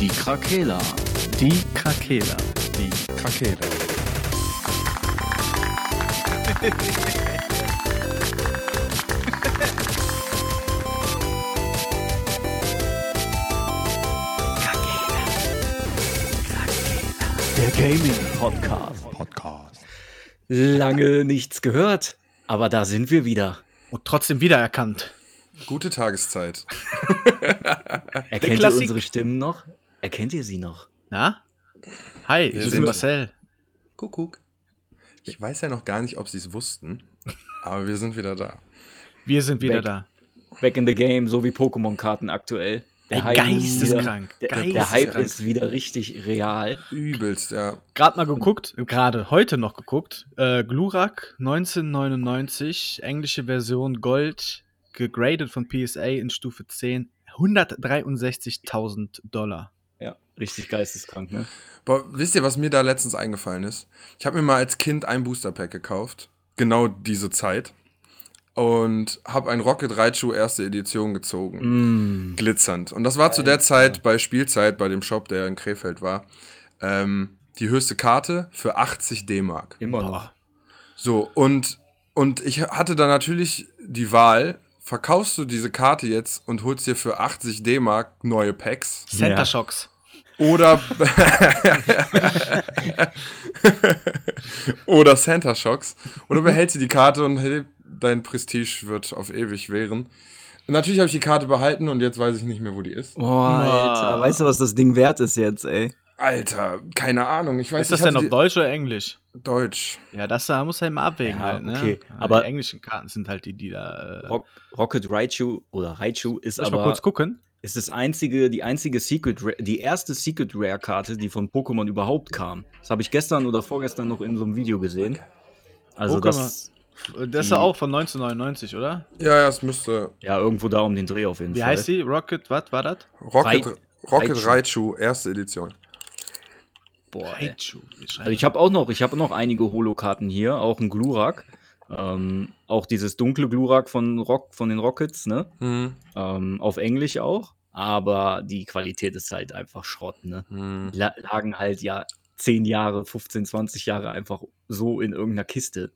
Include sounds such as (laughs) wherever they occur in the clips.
Die Krakela. Die Krakela. Die Krakela. Der Gaming Podcast. Podcast. Lange nichts gehört, aber da sind wir wieder. Und trotzdem wiedererkannt. Gute Tageszeit. (laughs) Erkennt ihr unsere Stimmen noch? Erkennt ihr sie noch? Na? Hi, Wir ich bin sind- Marcel. Kuckuck. Ich weiß ja noch gar nicht, ob sie es wussten, aber wir sind wieder da. Wir sind wieder Weg. da. Back in the Game, so wie Pokémon-Karten aktuell. Ey, Hype ist wieder, geisteskrank. der, der Hype Geisteskrank. ist wieder richtig real. Übelst, ja. Gerade mal geguckt, gerade heute noch geguckt. Äh, Glurak 1999, englische Version Gold, gegradet von PSA in Stufe 10, 163.000 Dollar. Richtig geisteskrank, ne? Boah, wisst ihr, was mir da letztens eingefallen ist? Ich habe mir mal als Kind ein Booster Pack gekauft. Genau diese Zeit. Und habe ein Rocket Raichu erste Edition gezogen. Mm, glitzernd. Und das war zu der Zeit bei Spielzeit, bei dem Shop, der in Krefeld war, ähm, die höchste Karte für 80 D-Mark. immer noch. So, und, und ich hatte da natürlich die Wahl, verkaufst du diese Karte jetzt und holst dir für 80 D-Mark neue Packs Center Ja. Shocks. Oder oder Santa Shocks oder behältst du die Karte und hey, dein Prestige wird auf ewig währen. Und natürlich habe ich die Karte behalten und jetzt weiß ich nicht mehr, wo die ist. Boah, Alter, weißt du, was das Ding wert ist jetzt, ey? Alter, keine Ahnung. Ich weiß Ist das ich denn auf Deutsch oder Englisch? Deutsch? Ja, das da muss er immer abwägen Ja, halt, ne? okay, aber- die englischen Karten sind halt die, die da. Äh, Rock, Rocket Raichu oder Raichu ist Soll ich mal aber kurz gucken? Ist das einzige, die einzige Secret, die erste Secret Rare Karte, die von Pokémon überhaupt kam. Das habe ich gestern oder vorgestern noch in so einem Video gesehen. Also Pokémon. das, Das ist ja auch von 1999, oder? Ja, ja, es müsste ja, irgendwo da um den Dreh auf jeden Wie Fall. heißt die? Rocket, was war das? Rocket, Rocket Raichu. Raichu, erste Edition. Boah. Raichu. Wie Also ich habe auch noch, ich habe noch einige Holo-Karten hier, auch ein Glurak. Ähm, auch dieses dunkle Glurak von, Rock, von den Rockets, ne? Hm, Ähm, auf Englisch auch. Aber die Qualität ist halt einfach Schrott, ne? hm. La lagen halt ja 10 Jahre, 15, 20 Jahre einfach so in irgendeiner Kiste.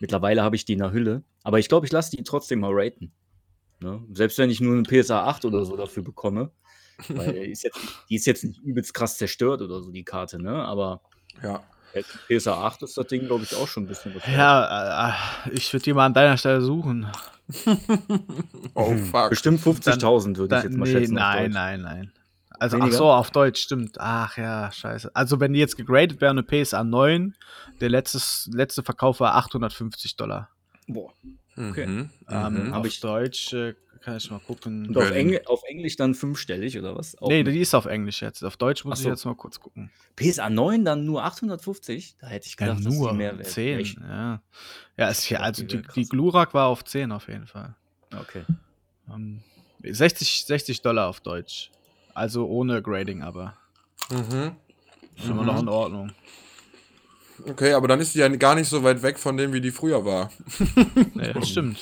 Mittlerweile habe ich die in der Hülle. Aber ich glaube, ich lasse die trotzdem mal raten. Ne? Selbst wenn ich nur eine PSA 8 oder so dafür bekomme. (laughs) Weil die ist, jetzt, die ist jetzt nicht übelst krass zerstört oder so, die Karte, ne? Aber Ja. PSA 8 ist das Ding, glaube ich, auch schon ein bisschen was. wert. Ja, äh, ich würde die mal an deiner Stelle suchen. (laughs) Oh, fuck. Bestimmt 50.000 würde ich jetzt mal nee, schätzen. nein, nein, nein. Also, ach Weniger? so, auf Deutsch, stimmt. Ach ja, scheiße. Also, wenn die jetzt gegradet wäre, eine PSA 9, der letztes, letzte Verkauf war 850 Dollar. Boah. Okay. Mhm. Ähm, Hab auf ich- Deutsch äh, kann ich mal gucken. Und auf. Engl auf Englisch dann fünfstellig oder was? Auch Nee, die ist auf Englisch jetzt. Auf Deutsch muss Ach ich so. jetzt mal kurz gucken. PSA 9 dann nur 850? Da hätte ich Ja, gedacht, dass nur die mehr wert 10. Echt? Ja, ja ist ja, Ja, also die die. Glurak war auf 10 auf jeden Fall. Okay. Ähm, 60, 60 Dollar auf Deutsch. Also ohne Grading, aber Mhm. ist immer noch in Ordnung. Okay, aber dann ist die ja gar nicht so weit weg von dem, wie die früher war. (laughs) Nee, das stimmt.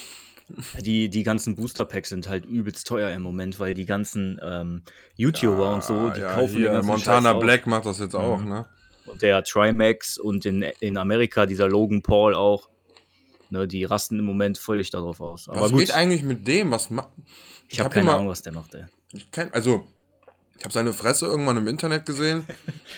Die, die ganzen Booster Packs sind halt übelst teuer im Moment, weil die ganzen ähm, YouTuber und so, die ja, kaufen den hier, ganzen Montana Scheiß. Black macht das jetzt auch, Mhm. ne? Und der Trimax und in, in Amerika dieser Logan Paul auch. Ne, die rasten im Moment völlig darauf aus. Aber Was gut, geht eigentlich mit dem? Was macht. ich habe hab keine immer- Ahnung, was der macht, ey. Ich kenn, also, ich habe seine Fresse irgendwann im Internet gesehen.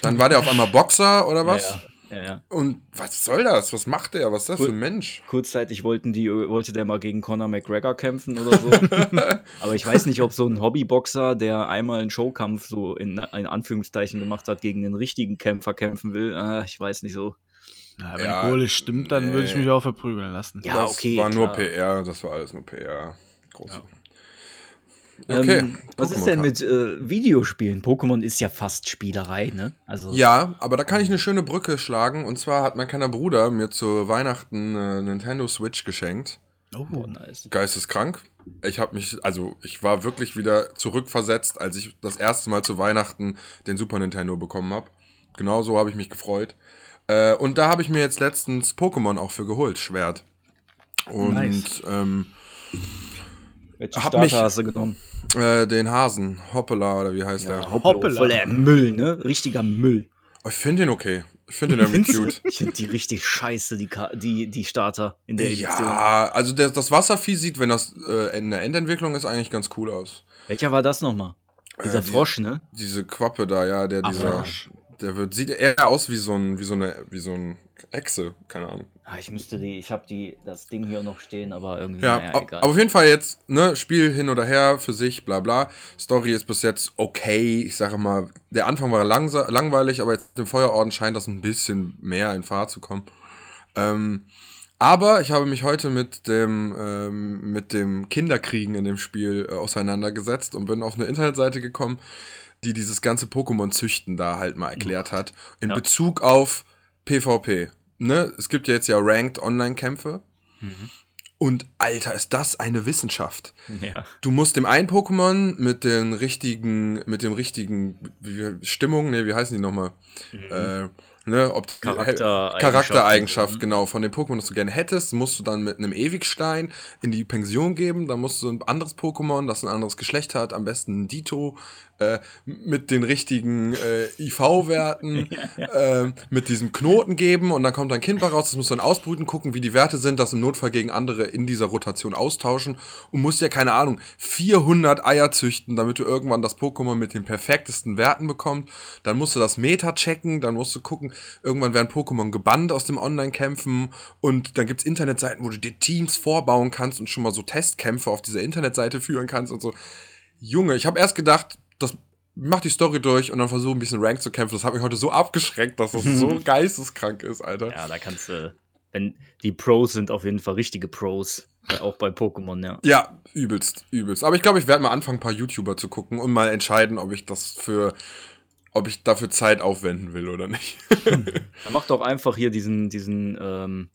Dann war der auf einmal Boxer oder was? Ja, ja, ja. Und was soll das? Was macht der? Was ist das für ein Mensch? Kurzzeitig wollten die, wollte der mal gegen Conor McGregor kämpfen oder so. (laughs) Aber ich weiß nicht, ob so ein Hobbyboxer, der einmal einen Showkampf so in, in Anführungszeichen gemacht hat, gegen einen richtigen Kämpfer kämpfen will. Ah, ich weiß nicht so. Ja, wenn Ja, die Kohle stimmt, dann würde ich nee. mich auch verprügeln lassen. Ja, das okay, war nur klar. PR, das war alles nur PR. Groß. Okay. Ähm, was ist denn mit äh, Videospielen? Pokémon ist ja fast Spielerei, ne? Also, Ja, aber da kann ich eine schöne Brücke schlagen. Und zwar hat mein kleiner Bruder mir zu Weihnachten äh, Nintendo Switch geschenkt. Oh, boah, nice. Geisteskrank. Ich habe mich, also ich war wirklich wieder zurückversetzt, als ich das erste Mal zu Weihnachten den Super Nintendo bekommen habe. Genau so habe ich mich gefreut. Äh, und da habe ich mir jetzt letztens Pokémon auch für geholt, Schwert. Und Nice. ähm, Welchen Hab Starter mich- hast du genommen? Äh, den Hasen, Hoppala oder wie heißt der? Hoppla. Hoppala. Voller Müll, ne? Richtiger Müll. Oh, ich finde den okay. Ich finde den irgendwie cute. Ich finde die richtig scheiße, die, Ka die, die Starter in der Edition. Ja, also der, das Wasservieh sieht, wenn das äh, in der Endentwicklung ist, eigentlich ganz cool aus. Welcher war das nochmal? Dieser Äh, die- Frosch, ne? Diese Quappe da, ja, der dieser. Frosch. Der wird, sieht eher aus wie so ein, wie so eine, wie so ein Echse, keine Ahnung. Ah, ich müsste die, ich habe die, das Ding hier noch stehen, aber irgendwie, Ja, naja, egal. aber auf jeden Fall jetzt, ne, Spiel hin oder her, für sich, bla bla. Story ist bis jetzt okay. Ich sage mal, der Anfang war langweilig, aber jetzt im Feuerorden scheint das ein bisschen mehr in Fahrt zu kommen. Ähm, aber ich habe mich heute mit dem, ähm, mit dem Kinderkriegen in dem Spiel äh, auseinandergesetzt und bin auf eine Internetseite gekommen, die dieses ganze Pokémon-Züchten da halt mal erklärt hat. In Ja. Bezug auf PvP. Ne? Es gibt ja jetzt ja Ranked Online-Kämpfe. Mhm. Und Alter, ist das eine Wissenschaft. ja. Du musst dem einen Pokémon mit den richtigen, mit dem richtigen Stimmung, ne, wie heißen die nochmal? Äh, ne, ob Mhm. Charaktereigenschaften. Charaktereigenschaft, Mhm. genau, von dem Pokémon, das du gerne hättest, musst du dann mit einem Ewigstein in die Pension geben. Dann musst du ein anderes Pokémon, das ein anderes Geschlecht hat, am besten ein Dito, äh, mit den richtigen äh, IV-Werten, (laughs) äh, mit diesem Knoten geben und dann kommt ein Kind bei raus, das musst du dann ausbrüten, gucken, wie die Werte sind, das im Notfall gegen andere in dieser Rotation austauschen und musst ja, keine Ahnung, 400 Eier züchten, damit du irgendwann das Pokémon mit den perfektesten Werten bekommst. Dann musst du das Meta checken, dann musst du gucken, irgendwann werden Pokémon gebannt aus dem Online-Kämpfen und dann gibt's Internetseiten, wo du dir Teams vorbauen kannst und schon mal so Testkämpfe auf dieser Internetseite führen kannst und so. Junge, ich habe erst gedacht, das mach die Story durch und dann versuche ein bisschen Rank zu kämpfen. Das hat mich heute so abgeschreckt, dass das so (laughs) geisteskrank ist, Alter. ja, da kannst du, wenn die Pros sind auf jeden Fall richtige Pros, äh, auch bei Pokémon, ja. Ja, übelst, übelst. Aber ich glaube, ich werde mal anfangen, ein paar YouTuber zu gucken und mal entscheiden, ob ich das für, ob ich dafür Zeit aufwenden will oder nicht. (laughs) Dann mach doch einfach hier diesen, diesen ähm,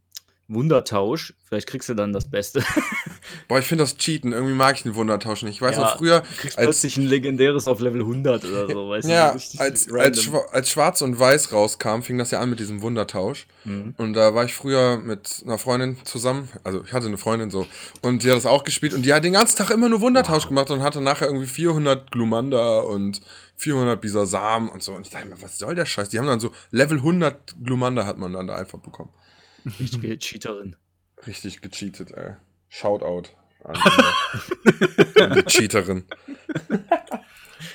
Wundertausch. Vielleicht kriegst du dann das Beste. (laughs) Boah, ich finde das Cheaten. Irgendwie mag ich den Wundertausch nicht. Ich weiß Ja, noch früher, Du kriegst als, plötzlich ein legendäres auf Level 100 oder so, weißt ja, du? als, als, Schwa als Schwarz und Weiß rauskam, fing das ja an mit diesem Wundertausch. Mhm. Und da war ich früher mit einer Freundin zusammen, also ich hatte eine Freundin so, und die hat das auch gespielt und die hat den ganzen Tag immer nur Wundertausch gemacht und hatte nachher irgendwie 400 Glumanda und 400 Bisasam und so. Und ich dachte mir, was soll der Scheiß? Die haben dann so Level 100 Glumanda hat man dann da einfach bekommen. Richtige Cheaterin. Richtig gecheatet, ey. Shoutout an, die- (laughs) Cheaterin.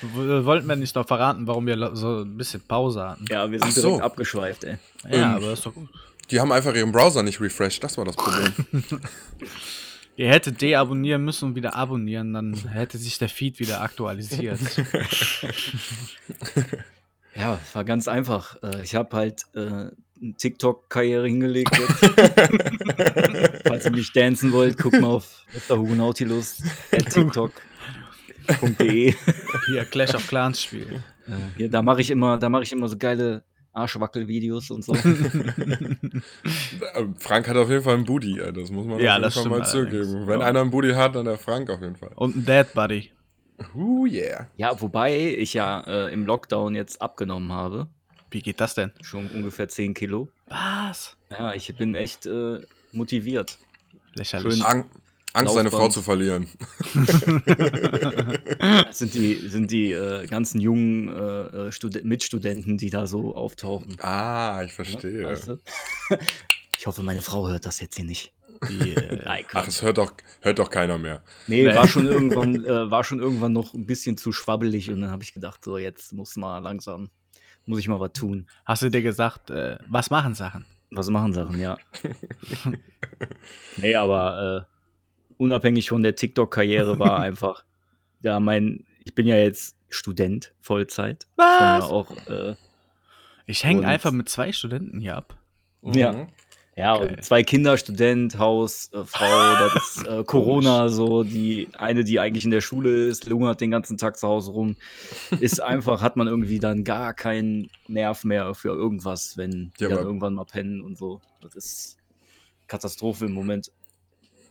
W- Wollten wir nicht noch verraten, warum wir so ein bisschen Pause hatten? Ja, wir sind Ach so. direkt abgeschweift, ey. Ja, Ähm, aber das ist doch gut. Die haben einfach ihren Browser nicht refreshed, das war das Problem. (laughs) Ihr hättet deabonnieren müssen und wieder abonnieren, dann hätte sich der Feed wieder aktualisiert. (laughs) Ja, war ganz einfach. Äh, Ich habe halt äh, TikTok-Karriere hingelegt. (laughs) Falls ihr mich dancen wollt, guckt mal auf Dr. Hugo Nautilus at tiktok.de. (laughs) Hier Clash of Clans Spiel. Hier, da mache ich immer, da mache ich immer so geile Arschwackel-Videos und so. (laughs) Äh, Frank hat auf jeden Fall einen Booty, ey. das muss man Ja, auf jeden Fall mal zugeben. Wenn Ja. einer einen Booty hat, dann der Frank auf jeden Fall. Und ein Dead Buddy. Uh, yeah. Ja, wobei ich ja äh, im Lockdown jetzt abgenommen habe. Wie geht das denn? Schon ungefähr 10 Kilo. Was? Ja, ich bin echt äh, motiviert. Lächerlich. Schön. Ang Angst, seine. Frau zu verlieren. (laughs) Sind die, sind die äh, ganzen jungen äh, äh, Studen Mitstudenten, die da so auftauchen. Ah, ich verstehe. Weißt du? (laughs) Ich hoffe, meine Frau hört das jetzt hier nicht. Die, äh, Ach, es hört doch, hört doch keiner mehr. Nee, Nee. war schon irgendwann, äh, war schon irgendwann noch ein bisschen zu schwabbelig und dann habe ich gedacht, so jetzt muss mal langsam, muss ich mal was tun. hast du dir gesagt, äh, was machen Sachen? Was machen Sachen, ja. (laughs) nee, aber äh, unabhängig von der TikTok-Karriere war (laughs) einfach, ja, mein, ich bin ja jetzt Student, Vollzeit. Ich bin ja auch, äh, Ich hänge einfach mit zwei Studenten hier ab. Mhm. Ja, Geil. und zwei Kinder, Student, Haus, äh, Frau, das ist äh, Corona, so die eine, die eigentlich in der Schule ist, lungert den ganzen Tag zu Hause rum, ist (laughs) einfach, hat man irgendwie dann gar keinen Nerv mehr für irgendwas, wenn die Ja, dann aber- irgendwann mal pennen und so. Das ist Katastrophe im Moment.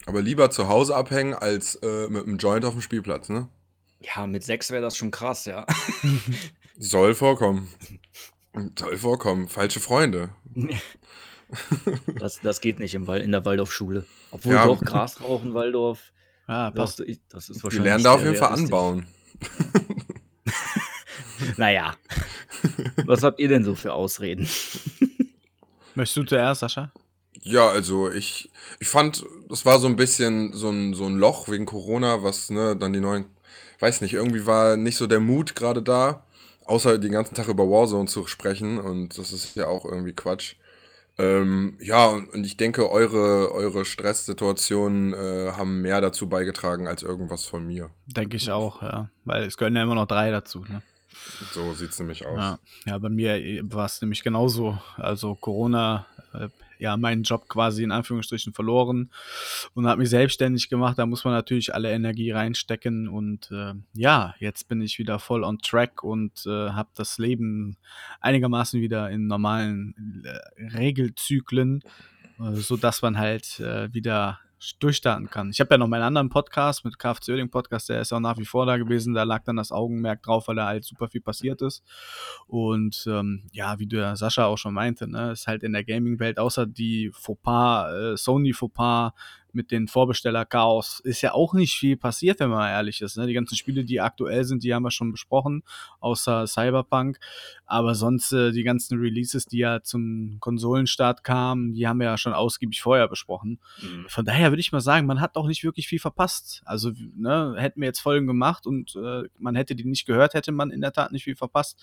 Aber lieber zu Hause abhängen als äh, mit einem Joint auf dem Spielplatz, ne? Ja, mit sechs wäre das schon krass, ja. Soll vorkommen. Soll vorkommen. Falsche Freunde. (laughs) Das, das geht nicht im Wald, in der Waldorfschule. Obwohl Ja. doch Gras rauchen, Waldorf. Ja, passt. Das, ich- das ist Wir wahrscheinlich lernen da auf jeden Fall anbauen. (laughs) (laughs) Naja. Was habt ihr denn so für Ausreden? (laughs) Möchtest du zuerst, Sascha? Ja, also ich, ich fand, das war so ein bisschen so ein, so ein Loch wegen Corona, was, ne, dann die neuen, weiß nicht, irgendwie war nicht so der Mut gerade da, außer den ganzen Tag über Warzone zu sprechen und das ist ja auch irgendwie Quatsch. Ähm, ja, und, und ich denke, eure, eure Stresssituationen äh, haben mehr dazu beigetragen als irgendwas von mir. Denke ich auch, ja. Weil es gehören ja immer noch drei dazu, ne? So sieht's nämlich aus. Ja, ja bei mir war es nämlich genauso. Also Corona, äh, ja, meinen Job quasi in Anführungsstrichen verloren und habe mich selbstständig gemacht. Da muss man natürlich alle Energie reinstecken und äh, ja, jetzt bin ich wieder voll on track und äh, habe das Leben einigermaßen wieder in normalen äh, Regelzyklen, äh, so dass man halt äh, wieder durchstarten kann. Ich habe ja noch meinen anderen Podcast mit KFC Oerding Podcast, der ist auch nach wie vor da gewesen. Da lag dann das Augenmerk drauf, weil da halt super viel passiert ist. Und ähm, ja, wie der Sascha auch schon meinte, ne, ist halt in der Gaming-Welt, außer die Fauxpas, äh, Sony Fauxpas mit den Vorbesteller-Chaos, ist ja auch nicht viel passiert, wenn man ehrlich ist. Ne? Die ganzen Spiele, die aktuell sind, die haben wir schon besprochen, außer Cyberpunk. Aber sonst äh, die ganzen Releases, die ja zum Konsolenstart kamen, die haben wir ja schon ausgiebig vorher besprochen. Von daher würde ich mal sagen, man hat auch nicht wirklich viel verpasst. Also, ne, hätten wir jetzt Folgen gemacht und äh, man hätte die nicht gehört, hätte man in der Tat nicht viel verpasst.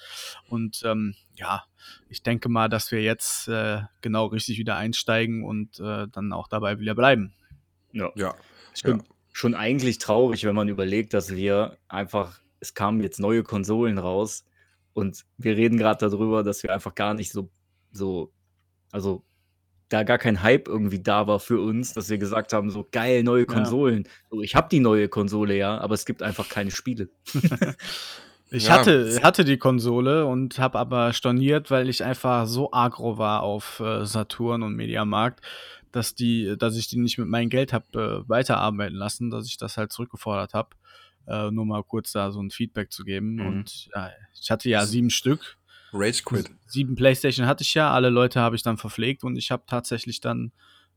Und ähm, ja, ich denke mal, dass wir jetzt äh, genau richtig wieder einsteigen und äh, dann auch dabei wieder bleiben. Ja. Ja, Schon, Ja. schon eigentlich traurig, wenn man überlegt, dass wir einfach, es kamen jetzt neue Konsolen raus und wir reden gerade darüber, dass wir einfach gar nicht so, so, also da gar kein Hype irgendwie da war für uns, dass wir gesagt haben, so geil, neue Konsolen. So, ich habe die neue Konsole, ja, aber es gibt einfach keine Spiele. (laughs) Ich Ja. hatte, hatte die Konsole und habe aber storniert, weil ich einfach so agro war auf äh, Saturn und Mediamarkt, dass die, dass ich die nicht mit meinem Geld habe äh, weiterarbeiten lassen, dass ich das halt zurückgefordert habe. Äh, nur mal kurz da so ein Feedback zu geben. Mhm. Und ja, ich hatte ja sieben Stück. Rage Quit. Sieben Playstation hatte ich ja, alle Leute habe ich dann verpflegt und ich habe tatsächlich dann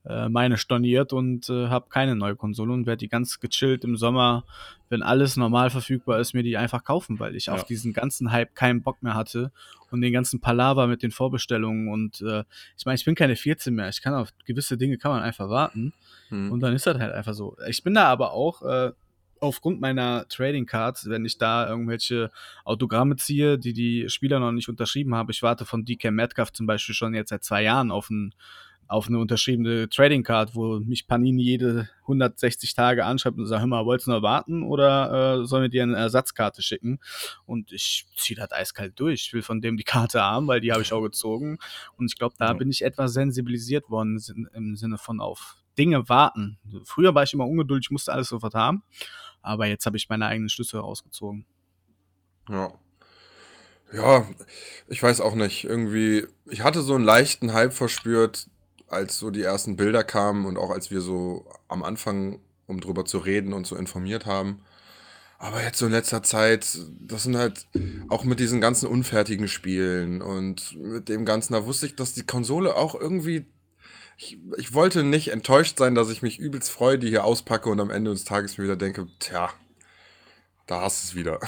äh, meine storniert und äh, habe keine neue Konsole und werde die ganz gechillt im Sommer, wenn alles normal verfügbar ist, mir die einfach kaufen, weil ich Ja. auf diesen ganzen Hype keinen Bock mehr hatte und den ganzen Palaver mit den Vorbestellungen und äh, ich meine, ich bin keine 14 mehr, ich kann auf gewisse Dinge kann man einfach warten Hm. und dann ist das halt einfach so. Ich bin da aber auch äh, aufgrund meiner Trading Cards, wenn ich da irgendwelche Autogramme ziehe, die die Spieler noch nicht unterschrieben haben. Ich warte von DK Metcalf zum Beispiel schon jetzt seit zwei Jahren auf, ein, auf eine unterschriebene Trading Card, wo mich Panini jede 160 Tage anschreibt und sagt, hör mal, wolltest du noch warten oder äh, sollen wir dir eine Ersatzkarte schicken? Und ich ziehe das eiskalt durch. Ich will von dem die Karte haben, weil die habe ich auch gezogen. Und ich glaube, da Ja. bin ich etwas sensibilisiert worden im Sinne von auf Dinge warten. Früher war ich immer ungeduldig, musste alles sofort haben. Aber jetzt habe ich meine eigenen Schlüsse rausgezogen. Ja. Ja, ich weiß auch nicht. Irgendwie, ich hatte so einen leichten Hype verspürt, als so die ersten Bilder kamen und auch als wir so am Anfang, um drüber zu reden und so informiert haben. Aber jetzt so in letzter Zeit, das sind halt auch mit diesen ganzen unfertigen Spielen und mit dem Ganzen, da wusste ich, dass die Konsole auch irgendwie. Ich, ich wollte nicht enttäuscht sein, dass ich mich übelst freue, die hier auspacke und am Ende des Tages mir wieder denke, tja, da hast du es wieder.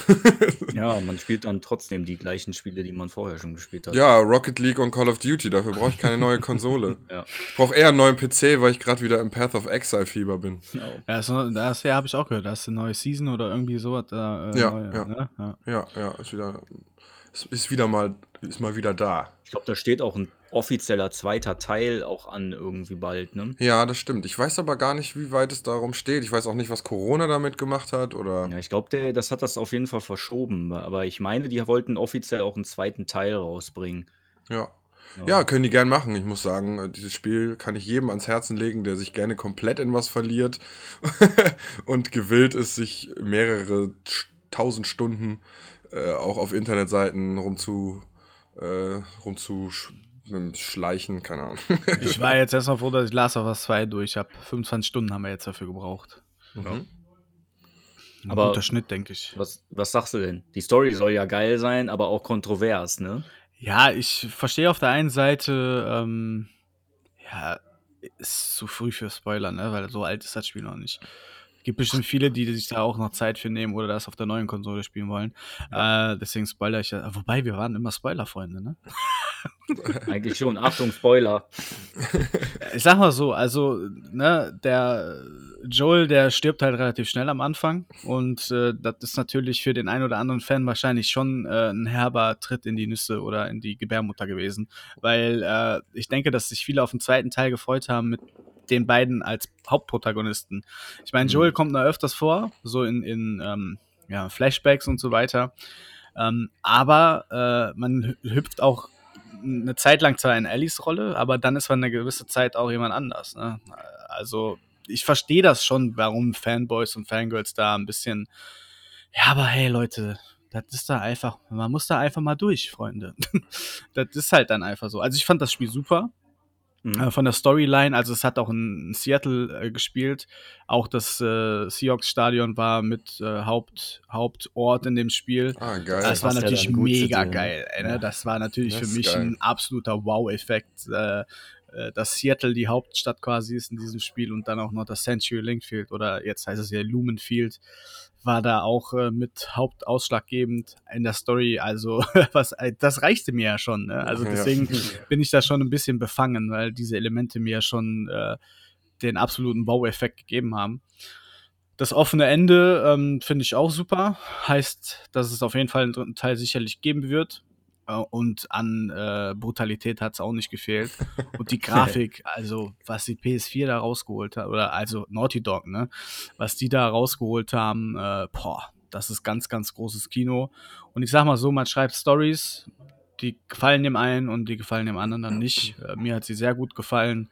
Ja, man spielt dann trotzdem die gleichen Spiele, die man vorher schon gespielt hat. Ja, Rocket League und Call of Duty, dafür brauche ich keine neue Konsole. (laughs) Ja. Ich brauche eher einen neuen PC, weil ich gerade wieder im Path of Exile Fieber bin. Ja, so, das ja, habe ich auch gehört. Da ist eine neue Season oder irgendwie sowas. Äh, Ja, neue, ja. Ne? ja. Ja, ja, ist wieder, ist, wieder mal, ist mal wieder da. Ich glaube, da steht auch ein offizieller zweiter Teil auch an irgendwie bald, ne? Ja, das stimmt. Ich weiß aber gar nicht, wie weit es darum steht. Ich weiß auch nicht, was Corona damit gemacht hat oder. Ja, ich glaube, das hat das auf jeden Fall verschoben. Aber ich meine, die wollten offiziell auch einen zweiten Teil rausbringen. Ja. Ja, können die gern machen. Ich muss sagen, äh, dieses Spiel kann ich jedem ans Herzen legen, der sich gerne komplett in was verliert (laughs) und gewillt ist, sich mehrere tausend Stunden äh, auch auf Internetseiten rumzu, äh, rumzuschleichen, keine Ahnung. (laughs) Ich war jetzt erstmal froh, dass ich Last of Us 2 durch habe. 25 Stunden haben wir jetzt dafür gebraucht. Mhm. Ein Aber- guter Schnitt, denke ich. Was, was sagst du denn? Die Story soll ja geil sein, aber auch kontrovers, ne? Ja, ich verstehe auf der einen Seite, ähm, ja, ist zu früh für Spoiler, ne? Weil so alt ist das Spiel noch nicht. Gibt bestimmt viele, die sich da auch noch Zeit für nehmen oder das auf der neuen Konsole spielen wollen. Ja. Äh, deswegen spoiler ich ja. Wobei, wir waren immer Spoiler-Freunde, ne? (laughs) Eigentlich schon. Achtung, Spoiler. Ich sag mal so, also, ne, der Joel, der stirbt halt relativ schnell am Anfang und äh, das ist natürlich für den einen oder anderen Fan wahrscheinlich schon äh, ein herber Tritt in die Nüsse oder in die Gebärmutter gewesen, weil äh, ich denke, dass sich viele auf den zweiten Teil gefreut haben mit den beiden als Hauptprotagonisten. Ich meine, Joel mhm. kommt noch öfters vor, so in, in ähm, ja, Flashbacks und so weiter. Ähm, aber äh, man hüpft auch eine Zeit lang zwar in Ellies Rolle, aber dann ist man eine gewisse Zeit auch jemand anders. Ne? Also ich verstehe das schon, warum Fanboys und Fangirls da ein bisschen. Ja, aber hey Leute, das ist da einfach, man muss da einfach mal durch, Freunde. (laughs) das ist halt dann einfach so. Also ich fand das Spiel super. Mhm. Äh, von der Storyline, also es hat auch in Seattle äh, gespielt. Auch das äh, Seahawks-Stadion war mit äh, Haupt, Hauptort in dem Spiel. Ah, geil. Das war natürlich mega geil. Ey, ne? ja. Das war natürlich das für mich geil. ein absoluter Wow-Effekt. Äh, dass Seattle die Hauptstadt quasi ist in diesem Spiel und dann auch noch das Century Link Field oder jetzt heißt es ja Lumen Field war da auch äh, mit hauptausschlaggebend in der Story. Also (laughs) was, äh, das reichte mir ja schon. Ne? Also deswegen ja. (laughs) bin ich da schon ein bisschen befangen, weil diese Elemente mir schon äh, den absoluten Baueffekt gegeben haben. Das offene Ende ähm, finde ich auch super. Heißt, dass es auf jeden Fall einen dritten Teil sicherlich geben wird. Äh, und an äh, Brutalität hat es auch nicht gefehlt. Und die (laughs) Grafik, also was die PS4 da rausgeholt hat, oder also Naughty Dog, ne, was die da rausgeholt haben, äh, boah, das ist ganz, ganz großes Kino. Und ich sag mal so, man schreibt Stories, die gefallen dem einen und die gefallen dem anderen dann nicht. Äh, mir hat sie sehr gut gefallen.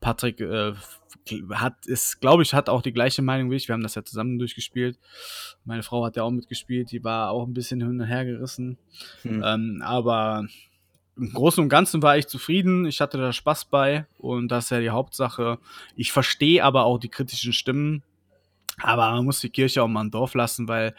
Patrick äh, hat, ist, glaube ich, hat auch die gleiche Meinung wie ich. Wir haben das ja zusammen durchgespielt. Meine Frau hat ja auch mitgespielt, die war auch ein bisschen hin und her gerissen. Hm. Ähm, aber im Großen und Ganzen war ich zufrieden. Ich hatte da Spaß bei und das ist ja die Hauptsache. Ich verstehe aber auch die kritischen Stimmen. Aber man muss die Kirche auch mal im Dorf lassen, weil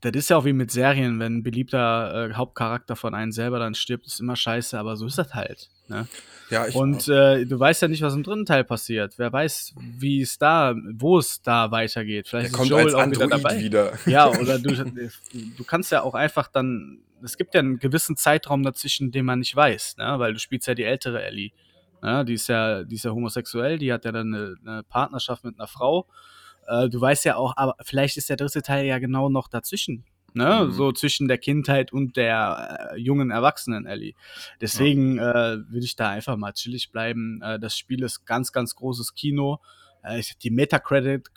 das ist ja auch wie mit Serien, wenn ein beliebter äh, Hauptcharakter von einem selber dann stirbt, ist immer scheiße, aber so ist das halt. Ne? Ja, ich Und äh, du weißt ja nicht, was im dritten Teil passiert. Wer weiß, wie es da, wo es da weitergeht. Vielleicht ist Joel auch wieder dabei. Wieder. Ja, (laughs) oder du, du kannst ja auch einfach dann, es gibt ja einen gewissen Zeitraum dazwischen, den man nicht weiß, ne? weil du spielst ja die ältere Ellie. Ne? Die, ist ja, die ist ja homosexuell, die hat ja dann eine, eine Partnerschaft mit einer Frau äh, du weißt ja auch, aber vielleicht ist der dritte Teil ja genau noch dazwischen. Ne? Mhm. So zwischen der Kindheit und der äh, jungen Erwachsenen Ellie. Deswegen ja. äh, würde ich da einfach mal chillig bleiben. Äh, das Spiel ist ganz, ganz großes Kino. Äh, die Metacritic,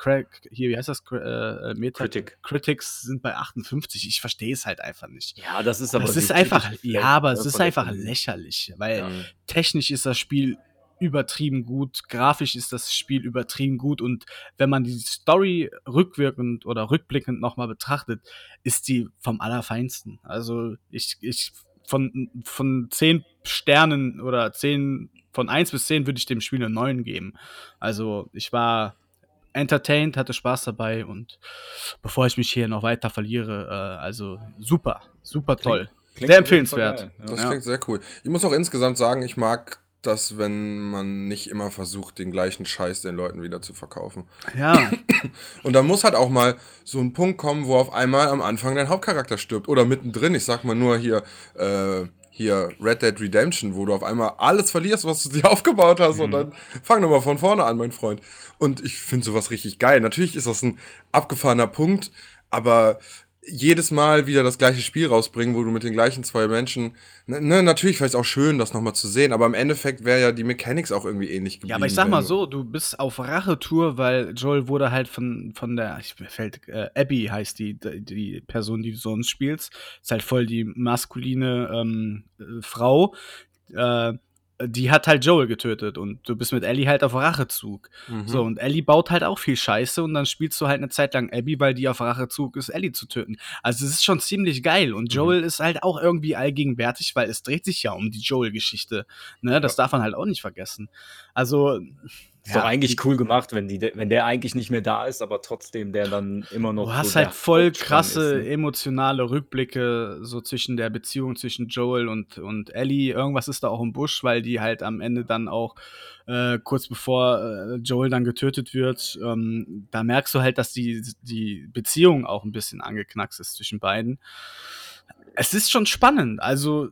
hier, wie heißt das? Äh, äh, Metacritic. Critics sind bei 58. Ich verstehe es halt einfach nicht. Ja, das ist aber. Es ist einfach, ja, aber es ist einfach lächerlich, weil ja. technisch ist das Spiel übertrieben gut, grafisch ist das Spiel übertrieben gut und wenn man die Story rückwirkend oder rückblickend nochmal betrachtet, ist die vom Allerfeinsten. Also ich, ich von, von zehn Sternen oder zehn, von eins bis zehn würde ich dem Spiel eine neun geben. Also ich war entertained, hatte Spaß dabei und bevor ich mich hier noch weiter verliere, äh, also super, super toll. Klingt, klingt sehr empfehlenswert. Das ja. klingt sehr cool. Ich muss auch insgesamt sagen, ich mag das, wenn man nicht immer versucht, den gleichen Scheiß den Leuten wieder zu verkaufen. Ja. (coughs) Und da muss halt auch mal so ein Punkt kommen, wo auf einmal am Anfang dein Hauptcharakter stirbt. Oder mittendrin, ich sag mal nur hier, äh, hier Red Dead Redemption, wo du auf einmal alles verlierst, was du dir (laughs) aufgebaut hast. Mhm. Und dann fang nochmal von vorne an, mein Freund. Und ich finde sowas richtig geil. Natürlich ist das ein abgefahrener Punkt, aber jedes Mal wieder das gleiche Spiel rausbringen, wo du mit den gleichen zwei Menschen. Ne, ne natürlich wäre es auch schön, das nochmal zu sehen, aber im Endeffekt wäre ja die Mechanics auch irgendwie ähnlich geblieben. Ja, aber ich sag mal so, du bist auf Rachetour, weil Joel wurde halt von, von der, ich fällt, äh, Abby heißt die, die Person, die du sonst spielst. Ist halt voll die maskuline ähm, äh, Frau. Äh, die hat halt Joel getötet und du bist mit Ellie halt auf Rachezug. Mhm. So, und Ellie baut halt auch viel Scheiße und dann spielst du halt eine Zeit lang Abby, weil die auf Rachezug ist, Ellie zu töten. Also es ist schon ziemlich geil und mhm. Joel mhm. ist halt auch irgendwie allgegenwärtig, weil es dreht sich ja um die Joel-Geschichte. Ne, das ja. darf man halt auch nicht vergessen. Also, Ist doch eigentlich cool gemacht, wenn, die, wenn der eigentlich nicht mehr da ist, aber trotzdem der dann immer noch. Du so hast der halt voll krasse ist, ne? emotionale Rückblicke so zwischen der Beziehung zwischen Joel und, und Ellie. Irgendwas ist da auch im Busch, weil die halt am Ende dann auch äh, kurz bevor äh, Joel dann getötet wird, ähm, da merkst du halt, dass die, die Beziehung auch ein bisschen angeknackst ist zwischen beiden. Es ist schon spannend. Also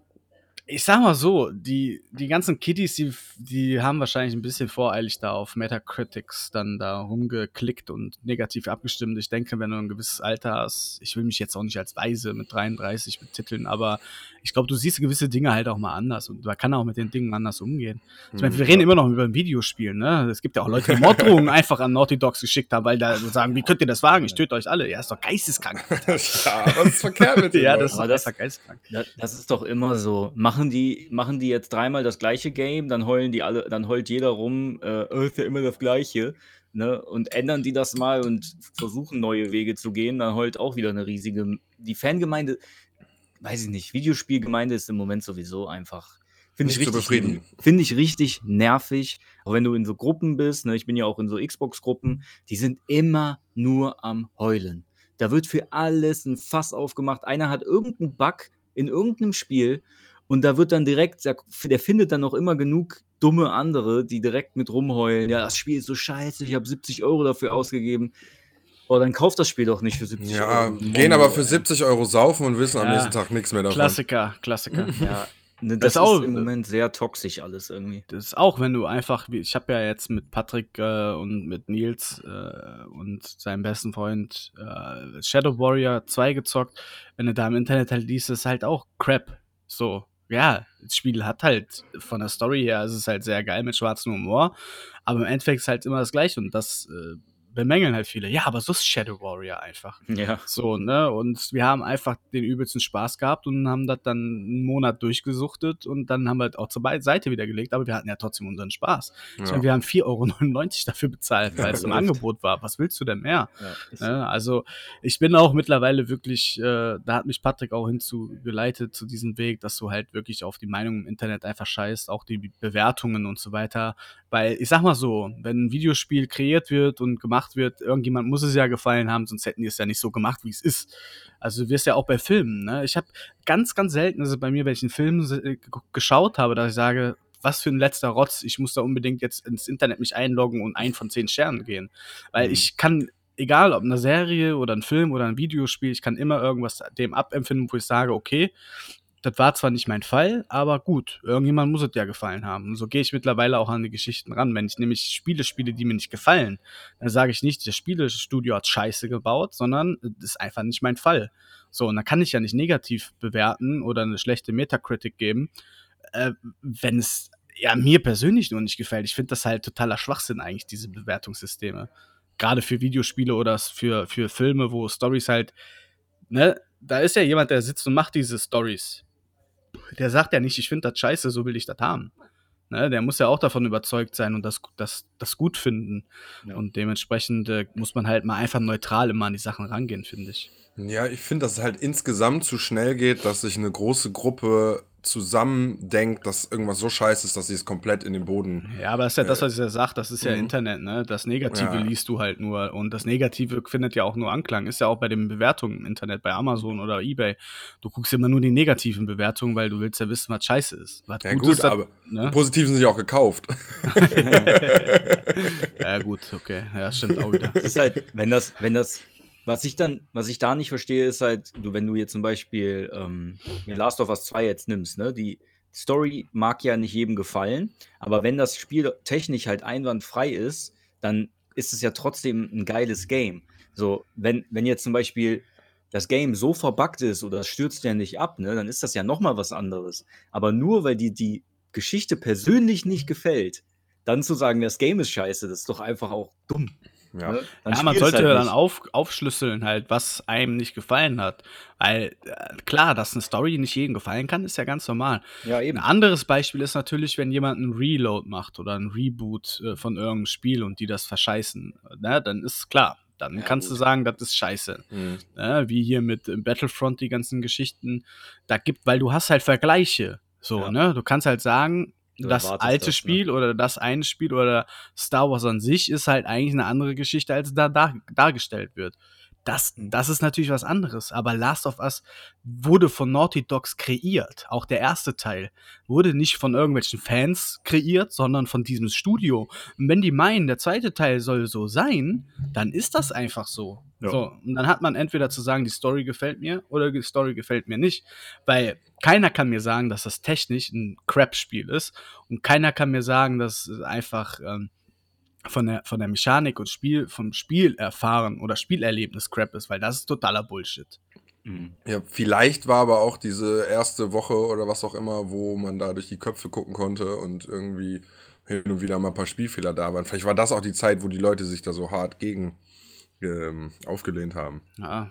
ich sag mal so, die, die ganzen Kiddies, die, die haben wahrscheinlich ein bisschen voreilig da auf Metacritics dann da rumgeklickt und negativ abgestimmt. Ich denke, wenn du ein gewisses Alter hast, ich will mich jetzt auch nicht als Weise mit 33 betiteln, aber ich glaube, du siehst gewisse Dinge halt auch mal anders und man kann auch mit den Dingen anders umgehen. Ich meine, wir Mhm, reden ja. immer noch über ein Videospiel, ne? Es gibt ja auch Leute, die Morddrohungen (laughs) einfach an Naughty Dogs geschickt haben, weil da so sagen, wie könnt ihr das wagen? Ich töte euch alle. Ja, ist doch geisteskrank. (laughs) ja, was ist verkehrt mit (laughs) den ja, das ist das- einfach geisteskrank. Da- Das ist doch immer so. Machen die, machen die jetzt dreimal das gleiche Game, dann heulen die alle, dann heult jeder rum, äh, "Oh, ist ja immer das Gleiche. Ne? Und ändern die das mal und versuchen neue Wege zu gehen, dann heult auch wieder eine riesige. Die Fangemeinde, weiß ich nicht, Videospielgemeinde ist im Moment sowieso einfach. Finde ich richtig. Finde ich richtig nervig. Auch wenn du in so Gruppen bist, ne, ich bin ja auch in so Xbox-Gruppen, die sind immer nur am Heulen. Da wird für alles ein Fass aufgemacht. Einer hat irgendeinen Bug in irgendeinem Spiel und da wird dann direkt, der, der findet dann noch immer genug dumme andere, die direkt mit rumheulen. Ja, das Spiel ist so scheiße, ich habe 70 Euro dafür ausgegeben. Oh, dann kauft das Spiel doch nicht für 70 Ja, Euro. gehen aber für 70 Euro saufen und wissen am Ja. nächsten Tag nichts mehr davon. Klassiker, Klassiker. (laughs) Ja, ne, Das das, auch- ist im Moment sehr toxisch alles irgendwie. Das ist auch, wenn du einfach, wie- ich habe ja jetzt mit Patrick äh, und mit Nils äh, und seinem besten Freund äh, Shadow Warrior 2 gezockt. Wenn du da im Internet halt liest, ist halt auch Crap. So, ja, das Spiel hat halt von der Story her, es ist halt sehr geil mit schwarzem Humor, aber im Endeffekt ist halt immer das Gleiche und das äh, bemängeln halt viele. Ja, aber so ist Shadow Warrior einfach. Ja. So, ne? Und wir haben einfach den übelsten Spaß gehabt und haben das dann einen Monat durchgesucht und dann haben wir halt auch zur Seite wieder gelegt, aber wir hatten ja trotzdem unseren Spaß. Ich Ja. meine, wir haben 4,99 Euro dafür bezahlt, weil es im. (laughs) Angebot war. Was willst du denn mehr? ja. Ne? Also ich bin auch mittlerweile wirklich, äh, da hat mich Patrick auch hinzugeleitet zu diesem Weg, dass du halt wirklich auf die Meinung im Internet einfach scheißt, auch die Bewertungen und so weiter. Weil ich sag mal so, wenn ein Videospiel kreiert wird und gemacht wird, irgendjemand muss es ja gefallen haben, sonst hätten die es ja nicht so gemacht, wie es ist. Also du wirst ja auch bei Filmen. Ne? Ich habe ganz, ganz selten, also bei mir, wenn ich einen Film äh, geschaut habe, dass ich sage, was für ein letzter Rotz, ich muss da unbedingt jetzt ins Internet mich einloggen und ein von zehn Sternen gehen. Weil Mhm. ich kann, egal ob eine Serie oder ein Film oder ein Videospiel, ich kann immer irgendwas dem abempfinden, wo ich sage, okay, das war zwar nicht mein Fall, aber gut, irgendjemand muss es ja gefallen haben. Und so gehe ich mittlerweile auch an die Geschichten ran. Wenn ich nämlich Spiele spiele, die mir nicht gefallen, dann sage ich nicht, das Spielestudio hat Scheiße gebaut, sondern das ist einfach nicht mein Fall. So, und dann kann ich ja nicht negativ bewerten oder eine schlechte Metacritic geben, äh, wenn es ja mir persönlich nur nicht gefällt. Ich finde das halt totaler Schwachsinn eigentlich, diese Bewertungssysteme. Gerade für Videospiele oder für, für Filme, wo Stories halt, ne, da ist ja jemand, der sitzt und macht diese Stories. Der sagt ja nicht, ich finde das scheiße, so will ich das haben. Ne, der muss ja auch davon überzeugt sein und das, das, das gut finden. Ja. Und dementsprechend äh, muss man halt mal einfach neutral immer an die Sachen rangehen, finde ich. Ja, ich finde, dass es halt insgesamt zu schnell geht, dass sich eine große Gruppe zusammendenkt, dass irgendwas so scheiße ist, dass sie es komplett in den Boden. Ja, aber das ist ja das, Äh, was ich ja sage, das ist ja mhm. Internet, ne? Das Negative Ja. liest du halt nur und das Negative findet ja auch nur Anklang. Ist ja auch bei den Bewertungen im Internet, bei Amazon oder Ebay. Du guckst immer nur die negativen Bewertungen, weil du willst ja wissen, was scheiße ist. Was Ja, gut gut, ist, das- aber ne? positiv sind sie auch gekauft. (laughs) Ja, gut, okay. Ja, stimmt auch wieder. Es ist halt, wenn das, wenn das, was ich dann, was ich da nicht verstehe, ist halt, du, wenn du jetzt zum Beispiel ähm, Last of Us 2 jetzt nimmst, ne, die Story mag ja nicht jedem gefallen, aber wenn das Spiel technisch halt einwandfrei ist, dann ist es ja trotzdem ein geiles Game. So, wenn, wenn jetzt zum Beispiel das Game so verbuggt ist oder stürzt ja nicht ab, ne, dann ist das ja nochmal was anderes. Aber nur weil die, die Geschichte persönlich nicht gefällt, dann zu sagen, das Game ist scheiße, das ist doch einfach auch dumm. Ja. Ne? Dann ja, man sollte halt dann auf, aufschlüsseln halt, was einem nicht gefallen hat. Weil, äh, klar, dass eine Story nicht jedem gefallen kann, ist ja ganz normal. Ja, Ein eben. anderes Beispiel ist natürlich, wenn jemand einen Reload macht oder ein Reboot äh, von irgendeinem Spiel und die das verscheißen, ne, dann ist klar. Dann Ja, kannst du gut. sagen, das ist scheiße. Mhm. Ne, wie hier mit äh, Battlefront die ganzen Geschichten. Da gibt, weil du hast halt Vergleiche. So, Ja. ne? Du kannst halt sagen, das alte das, ne? Spiel ne? oder das eine Spiel oder Star Wars an sich ist halt eigentlich eine andere Geschichte, als da, da dargestellt wird. Das, das ist natürlich was anderes. Aber Last of Us wurde von Naughty Dogs kreiert. Auch der erste Teil wurde nicht von irgendwelchen Fans kreiert, sondern von diesem Studio. Und wenn die meinen, der zweite Teil soll so sein, dann ist das einfach so. Ja. So, und dann hat man entweder zu sagen, die Story gefällt mir oder die Story gefällt mir nicht. Weil keiner kann mir sagen, dass das technisch ein Crap-Spiel ist. Und keiner kann mir sagen, dass einfach. Ähm, von der, von der Mechanik und Spiel, vom Spiel erfahren oder Spielerlebnis Crap ist, weil das ist totaler Bullshit. Mhm. Ja, vielleicht war aber auch diese erste Woche oder was auch immer, wo man da durch die Köpfe gucken konnte und irgendwie hin und wieder mal ein paar Spielfehler da waren. Vielleicht war das auch die Zeit, wo die Leute sich da so hart gegen ähm, aufgelehnt haben. Ja.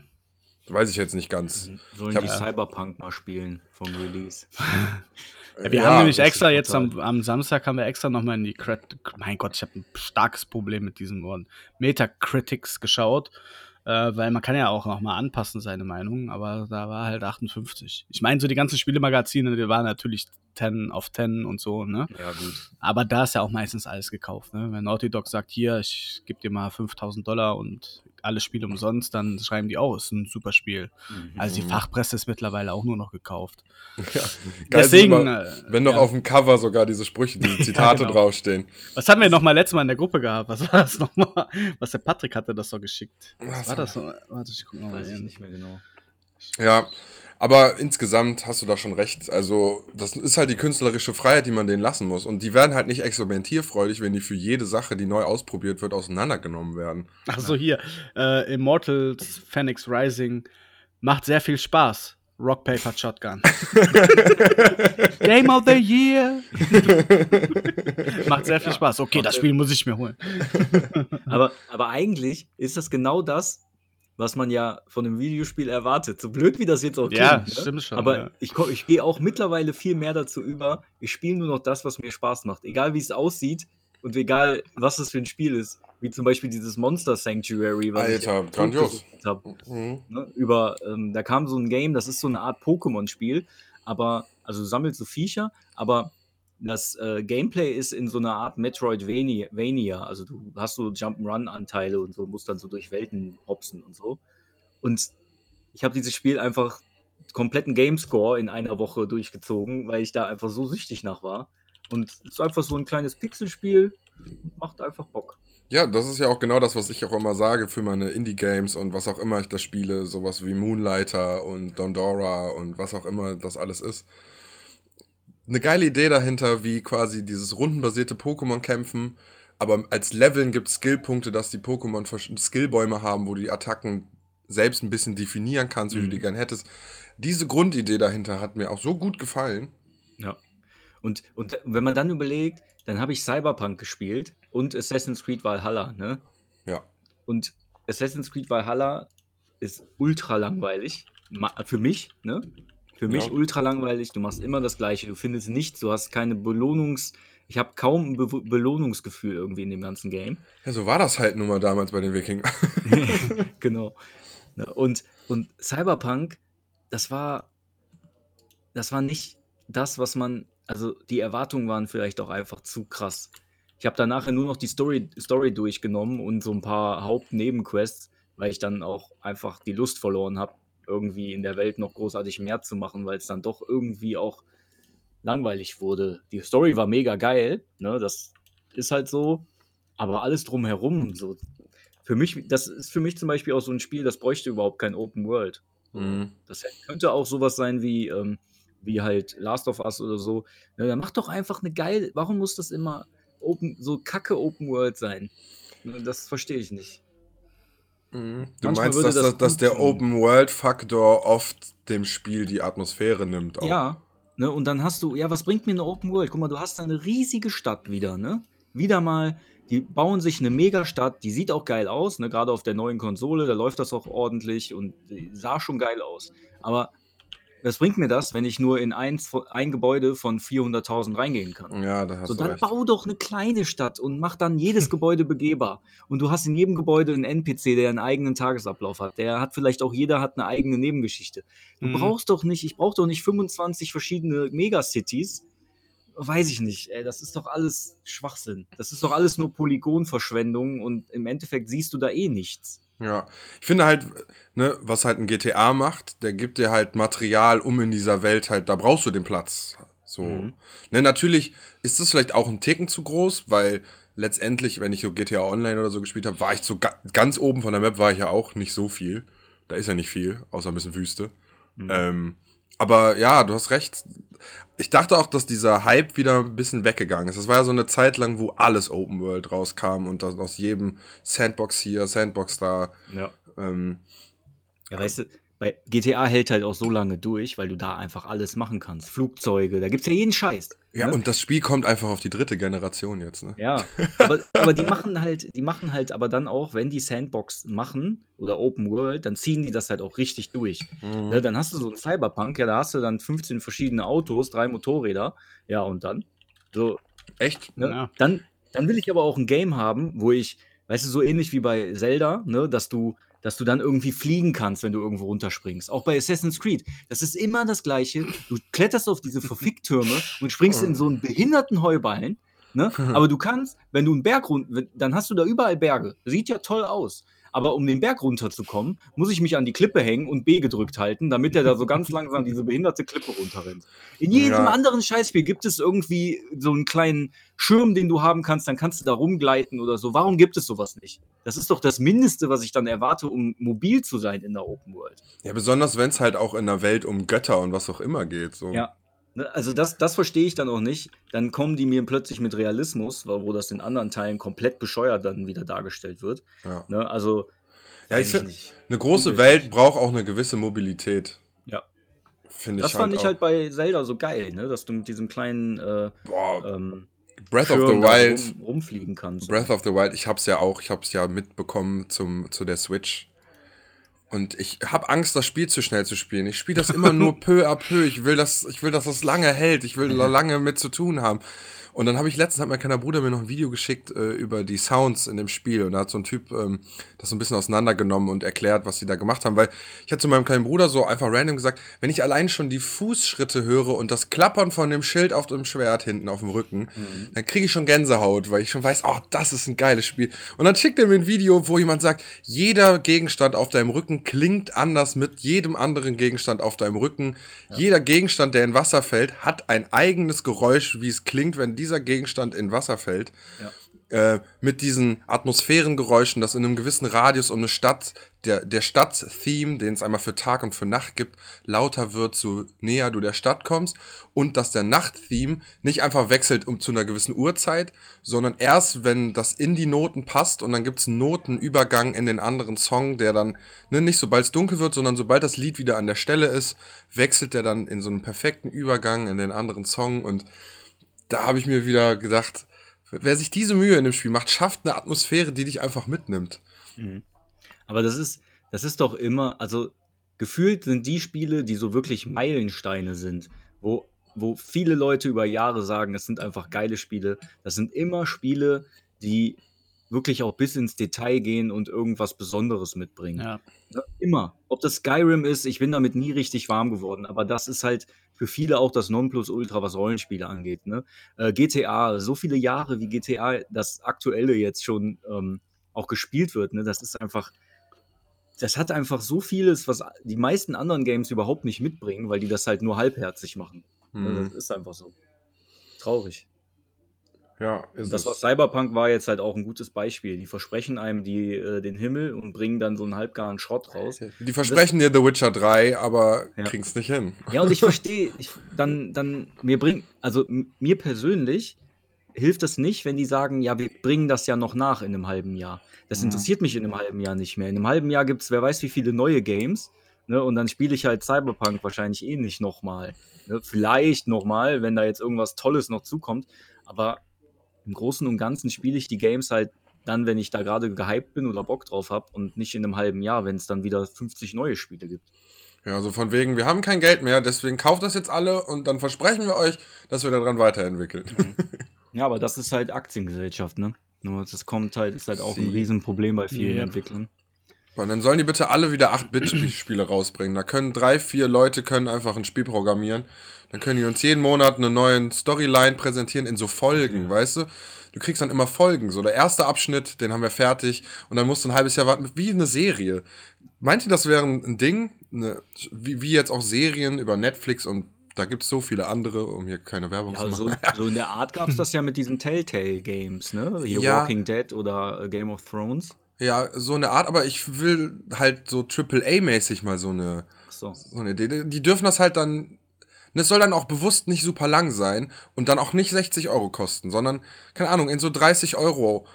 Das weiß ich jetzt nicht ganz. Sollen die Cyberpunk mal spielen vom Release? (laughs) Ja, wir ja, haben nämlich extra jetzt am, am, Samstag haben wir extra nochmal in die Crit mein Gott, ich habe ein starkes Problem mit diesem Wort Metacritics geschaut, äh, weil man kann ja auch nochmal anpassen seine Meinung, aber da war halt 58. Ich meine, so die ganzen Spielemagazine, die waren natürlich 10 auf 10 und so, ne? Ja, gut. Aber da ist ja auch meistens alles gekauft, ne? Wenn Naughty Dog sagt, hier, ich gebe dir mal 5000 Dollar und alle Spiele umsonst, dann schreiben die auch, ist ein super Spiel. Mhm. Also die Fachpresse ist mittlerweile auch nur noch gekauft. (laughs) Ja, Deswegen, immer, äh, wenn noch ja. auf dem Cover sogar diese Sprüche, diese (laughs) Zitate ja, genau. draufstehen. Was haben wir noch mal letztes Mal in der Gruppe gehabt? Was war das nochmal? Was der Patrick hatte das so geschickt. Was, Was war das? So? Warte, ich guck mal. Weiß ich nicht mehr genau. Ja, aber insgesamt hast du da schon recht. Also, das ist halt die künstlerische Freiheit, die man denen lassen muss. Und die werden halt nicht experimentierfreudig, wenn die für jede Sache, die neu ausprobiert wird, auseinandergenommen werden. Achso, hier. Äh, Immortals Phoenix Rising macht sehr viel Spaß. Rock Paper Shotgun. (laughs) Game of the Year. Macht sehr viel Spaß. Okay, das Spiel muss ich mir holen. (laughs) aber, aber eigentlich ist das genau das, was man ja von einem Videospiel erwartet. So blöd wie das jetzt auch klingt. Ja, ne? stimmt schon. Aber ja. ich, ich gehe auch mittlerweile viel mehr dazu über. Ich spiele nur noch das, was mir Spaß macht. Egal wie es aussieht und egal was es für ein Spiel ist. Wie zum Beispiel dieses Monster Sanctuary. Was Alter, grandios. Mhm. Ne? Über, ähm, da kam so ein Game, das ist so eine Art Pokémon-Spiel. Aber, also du sammelst so Viecher, aber das äh, Gameplay ist in so einer Art Metroidvania. Also du hast so Jump'n'Run-Anteile und so, musst dann so durch Welten hopsen und so. Und ich habe dieses Spiel einfach kompletten Gamescore in einer Woche durchgezogen, weil ich da einfach so süchtig nach war. Und es ist einfach so ein kleines Pixelspiel, macht einfach Bock. Ja, das ist ja auch genau das, was ich auch immer sage für meine Indie-Games und was auch immer ich da spiele, sowas wie Moonlighter und Dondora und was auch immer das alles ist eine geile Idee dahinter, wie quasi dieses rundenbasierte Pokémon-Kämpfen. Aber als Leveln gibt es Skillpunkte, dass die Pokémon Skillbäume haben, wo du die Attacken selbst ein bisschen definieren kannst, wie mhm. du die mhm. gern hättest. Diese Grundidee dahinter hat mir auch so gut gefallen. Ja. Und, und wenn man dann überlegt, dann habe ich Cyberpunk gespielt und Assassin's Creed Valhalla, ne? Ja. Und Assassin's Creed Valhalla ist ultra langweilig. Für mich, ne? Für mich Ja. ultra langweilig. Du machst immer das Gleiche. Du findest nichts. Du hast keine Belohnungs. Ich habe kaum ein Be Belohnungsgefühl irgendwie in dem ganzen Game. Ja, so war das halt nun mal damals bei den Wikingern. (laughs) (laughs) genau. Ne, und, und Cyberpunk, das war, das war nicht das, was man, also die Erwartungen waren vielleicht auch einfach zu krass. Ich habe dann nachher nur noch die Story, Story durchgenommen und so ein paar Hauptnebenquests, weil ich dann auch einfach die Lust verloren habe, irgendwie in der Welt noch großartig mehr zu machen, weil es dann doch irgendwie auch langweilig wurde. Die Story war mega geil, ne? Das ist halt so, aber alles drumherum, so. Für mich, das ist für mich zum Beispiel auch so ein Spiel, das bräuchte überhaupt kein Open World. Mhm. Das könnte auch sowas sein wie, ähm, wie halt Last of Us oder so. Ja, dann mach doch einfach eine geile, warum muss das immer open, so kacke Open World sein? Das verstehe ich nicht. Mhm. Du Manchmal meinst, dass, das dass der Open-World-Faktor oft dem Spiel die Atmosphäre nimmt auch. Ja, ne, und dann hast du, ja, was bringt mir eine Open World? Guck mal, du hast eine riesige Stadt wieder, ne? Wieder mal, die bauen sich eine Megastadt, die sieht auch geil aus, ne? Gerade auf der neuen Konsole, da läuft das auch ordentlich und sah schon geil aus. Aber was bringt mir das, wenn ich nur in ein, ein Gebäude von 400.000 reingehen kann? Ja, da hast so, du dann recht. bau doch eine kleine Stadt und mach dann jedes (laughs) Gebäude begehbar. Und du hast in jedem Gebäude einen NPC, der einen eigenen Tagesablauf hat. Der hat vielleicht auch, jeder hat eine eigene Nebengeschichte. Du mhm. brauchst doch nicht, ich brauche doch nicht 25 verschiedene Megacities, weiß ich nicht, ey, das ist doch alles Schwachsinn. Das ist doch alles nur Polygonverschwendung und im Endeffekt siehst du da eh nichts. Ja, ich finde halt, ne, was halt ein GTA macht, der gibt dir halt Material, um in dieser Welt halt, da brauchst du den Platz. So. Mhm. Ne, natürlich ist das vielleicht auch ein Ticken zu groß, weil letztendlich, wenn ich so GTA Online oder so gespielt habe, war ich so ga ganz oben von der Map war ich ja auch nicht so viel. Da ist ja nicht viel, außer ein bisschen Wüste. Mhm. Ähm, aber ja, du hast recht. Ich dachte auch, dass dieser Hype wieder ein bisschen weggegangen ist. Das war ja so eine Zeit lang, wo alles Open World rauskam und das aus jedem Sandbox hier, Sandbox da. Ja. Ähm, Ja, weißt du, bei GTA hält halt auch so lange durch, weil du da einfach alles machen kannst. Flugzeuge, da gibt's ja jeden Scheiß. ja, ne? und das Spiel kommt einfach auf die dritte Generation jetzt, ne? Ja, aber, aber die machen halt, die machen halt aber dann auch, wenn die Sandbox machen oder Open World, dann ziehen die das halt auch richtig durch. Mhm. Ne, dann hast du so ein Cyberpunk, ja, da hast du dann 15 verschiedene Autos, drei Motorräder, ja, und dann so, Echt? ne? Ja. Dann, dann will ich aber auch ein Game haben, wo ich, weißt du, so ähnlich wie bei Zelda, ne, dass du, dass du dann irgendwie fliegen kannst, wenn du irgendwo runterspringst. Auch bei Assassin's Creed. Das ist immer das Gleiche. Du kletterst auf diese Verficktürme und springst in so einen behinderten Heuballen. Ne? (laughs) Aber du kannst, wenn du einen Berg runter, dann hast du da überall Berge. Sieht ja toll aus. Aber um den Berg runterzukommen, muss ich mich an die Klippe hängen und B gedrückt halten, damit er da so ganz langsam diese behinderte Klippe runterrennt. In jedem Ja. anderen Scheißspiel gibt es irgendwie so einen kleinen Schirm, den du haben kannst, dann kannst du da rumgleiten oder so. Warum gibt es sowas nicht? Das ist doch das Mindeste, was ich dann erwarte, um mobil zu sein in der Open World. Ja, besonders wenn es halt auch in der Welt um Götter und was auch immer geht. So. Ja. Ne, Also das, das verstehe ich dann auch nicht. Dann kommen die mir plötzlich mit Realismus, wo das in anderen Teilen komplett bescheuert dann wieder dargestellt wird. Ja. Ne? Also, Ja, ich find- nicht. Eine große Übel. Welt braucht auch eine gewisse Mobilität. Ja. Finde Das ich fand halt ich halt bei Zelda so geil, ne? dass du mit diesem kleinen äh, ähm, Breath of the Schirm Wild. rum, rumfliegen kannst. Breath of the Wild, ich hab's ja auch, ich hab's ja mitbekommen zum, zu der Switch. Und ich habe Angst, das Spiel zu schnell zu spielen. Ich spiele das immer nur (laughs) peu à peu. Ich will, dass, ich will, dass das lange hält. Ich will da lange mit zu tun haben. Und dann habe ich letztens, hat mein kleiner Bruder mir noch ein Video geschickt äh, über die Sounds in dem Spiel. Und da hat so ein Typ ähm, das so ein bisschen auseinandergenommen und erklärt, was sie da gemacht haben. Weil ich hatte zu meinem kleinen Bruder so einfach random gesagt, wenn ich allein schon die Fußschritte höre und das Klappern von dem Schild auf dem Schwert hinten auf dem Rücken, dann kriege ich schon Gänsehaut, weil ich schon weiß, oh, das ist ein geiles Spiel. Und dann schickt er mir ein Video, wo jemand sagt, jeder Gegenstand auf deinem Rücken klingt anders mit jedem anderen Gegenstand auf deinem Rücken. Jeder Gegenstand, der in Wasser fällt, hat ein eigenes Geräusch, wie es klingt, wenn dieser Gegenstand in Wasser fällt. Äh, mit diesen Atmosphärengeräuschen, dass in einem gewissen Radius um eine Stadt, der, der Stadt-Theme, den es einmal für Tag und für Nacht gibt, lauter wird, so näher du der Stadt kommst. Und dass der Nacht-Theme nicht einfach wechselt um zu einer gewissen Uhrzeit, sondern erst, wenn das in die Noten passt und dann gibt es einen Notenübergang in den anderen Song, der dann, ne, nicht sobald es dunkel wird, sondern sobald das Lied wieder an der Stelle ist, wechselt der dann in so einen perfekten Übergang in den anderen Song und da habe ich mir wieder gedacht, wer sich diese Mühe in dem Spiel macht, schafft eine Atmosphäre, die dich einfach mitnimmt. Mhm. Aber das ist, das ist doch immer, also gefühlt sind die Spiele, die so wirklich Meilensteine sind, wo, wo viele Leute über Jahre sagen, das sind einfach geile Spiele. Das sind immer Spiele, die wirklich auch bis ins Detail gehen und irgendwas Besonderes mitbringen. Ja. Ne? Immer. Ob das Skyrim ist, ich bin damit nie richtig warm geworden, aber das ist halt für viele auch das Nonplusultra, was Rollenspiele angeht. Ne? Äh, GTA, so viele Jahre wie GTA, das aktuelle jetzt schon ähm, auch gespielt wird, ne? das ist einfach, das hat einfach so vieles, was die meisten anderen Games überhaupt nicht mitbringen, weil die das halt nur halbherzig machen. Ne? Hm. Das ist einfach so. Traurig. Ja, ist Das es. war Cyberpunk war jetzt halt auch ein gutes Beispiel. Die versprechen einem die, äh, den Himmel und bringen dann so einen halbgaren Schrott raus. Die versprechen dir The Witcher 3, aber Ja. kriegen's nicht hin. Ja, und ich (laughs) verstehe, dann, dann, mir bringt, also mir persönlich hilft das nicht, wenn die sagen, ja, wir bringen das ja noch nach in einem halben Jahr. Das Mhm. interessiert mich in einem halben Jahr nicht mehr. In einem halben Jahr gibt es, wer weiß, wie viele neue Games. Ne, und dann spiele ich halt Cyberpunk wahrscheinlich eh nicht nochmal. Ne, vielleicht nochmal, wenn da jetzt irgendwas Tolles noch zukommt. Aber im Großen und Ganzen spiele ich die Games halt dann, wenn ich da gerade gehypt bin oder Bock drauf habe und nicht in einem halben Jahr, wenn es dann wieder 50 neue Spiele gibt. Ja, so von wegen, wir haben kein Geld mehr, deswegen kauft das jetzt alle und dann versprechen wir euch, dass wir daran weiterentwickeln. Ja, aber das ist halt Aktiengesellschaft, ne? Nur das kommt halt, ist halt auch ein Riesenproblem bei vielen Yep. Entwicklern. Und dann sollen die bitte alle wieder 8-Bit-Spiele rausbringen. Da können drei, vier Leute können einfach ein Spiel programmieren. Dann können die uns jeden Monat eine neue Storyline präsentieren in so Folgen, weißt du? Du kriegst dann immer Folgen. So, der erste Abschnitt, den haben wir fertig. Und dann musst du ein halbes Jahr warten, wie eine Serie. Meint ihr, das wäre ein Ding? Eine, wie, wie jetzt auch Serien über Netflix und da gibt es so viele andere, um hier keine Werbung Ja, zu so, machen. so in der Art gab es (laughs) das ja mit diesen Telltale-Games, ne? Hier Ja. Walking Dead oder äh, Game of Thrones. Ja, so eine Art, aber ich will halt so AAA-mäßig mal so eine, so. so eine Idee. Die dürfen das halt dann. und Es soll dann auch bewusst nicht super lang sein und dann auch nicht 60 Euro kosten, sondern, keine Ahnung, in so 30 Euro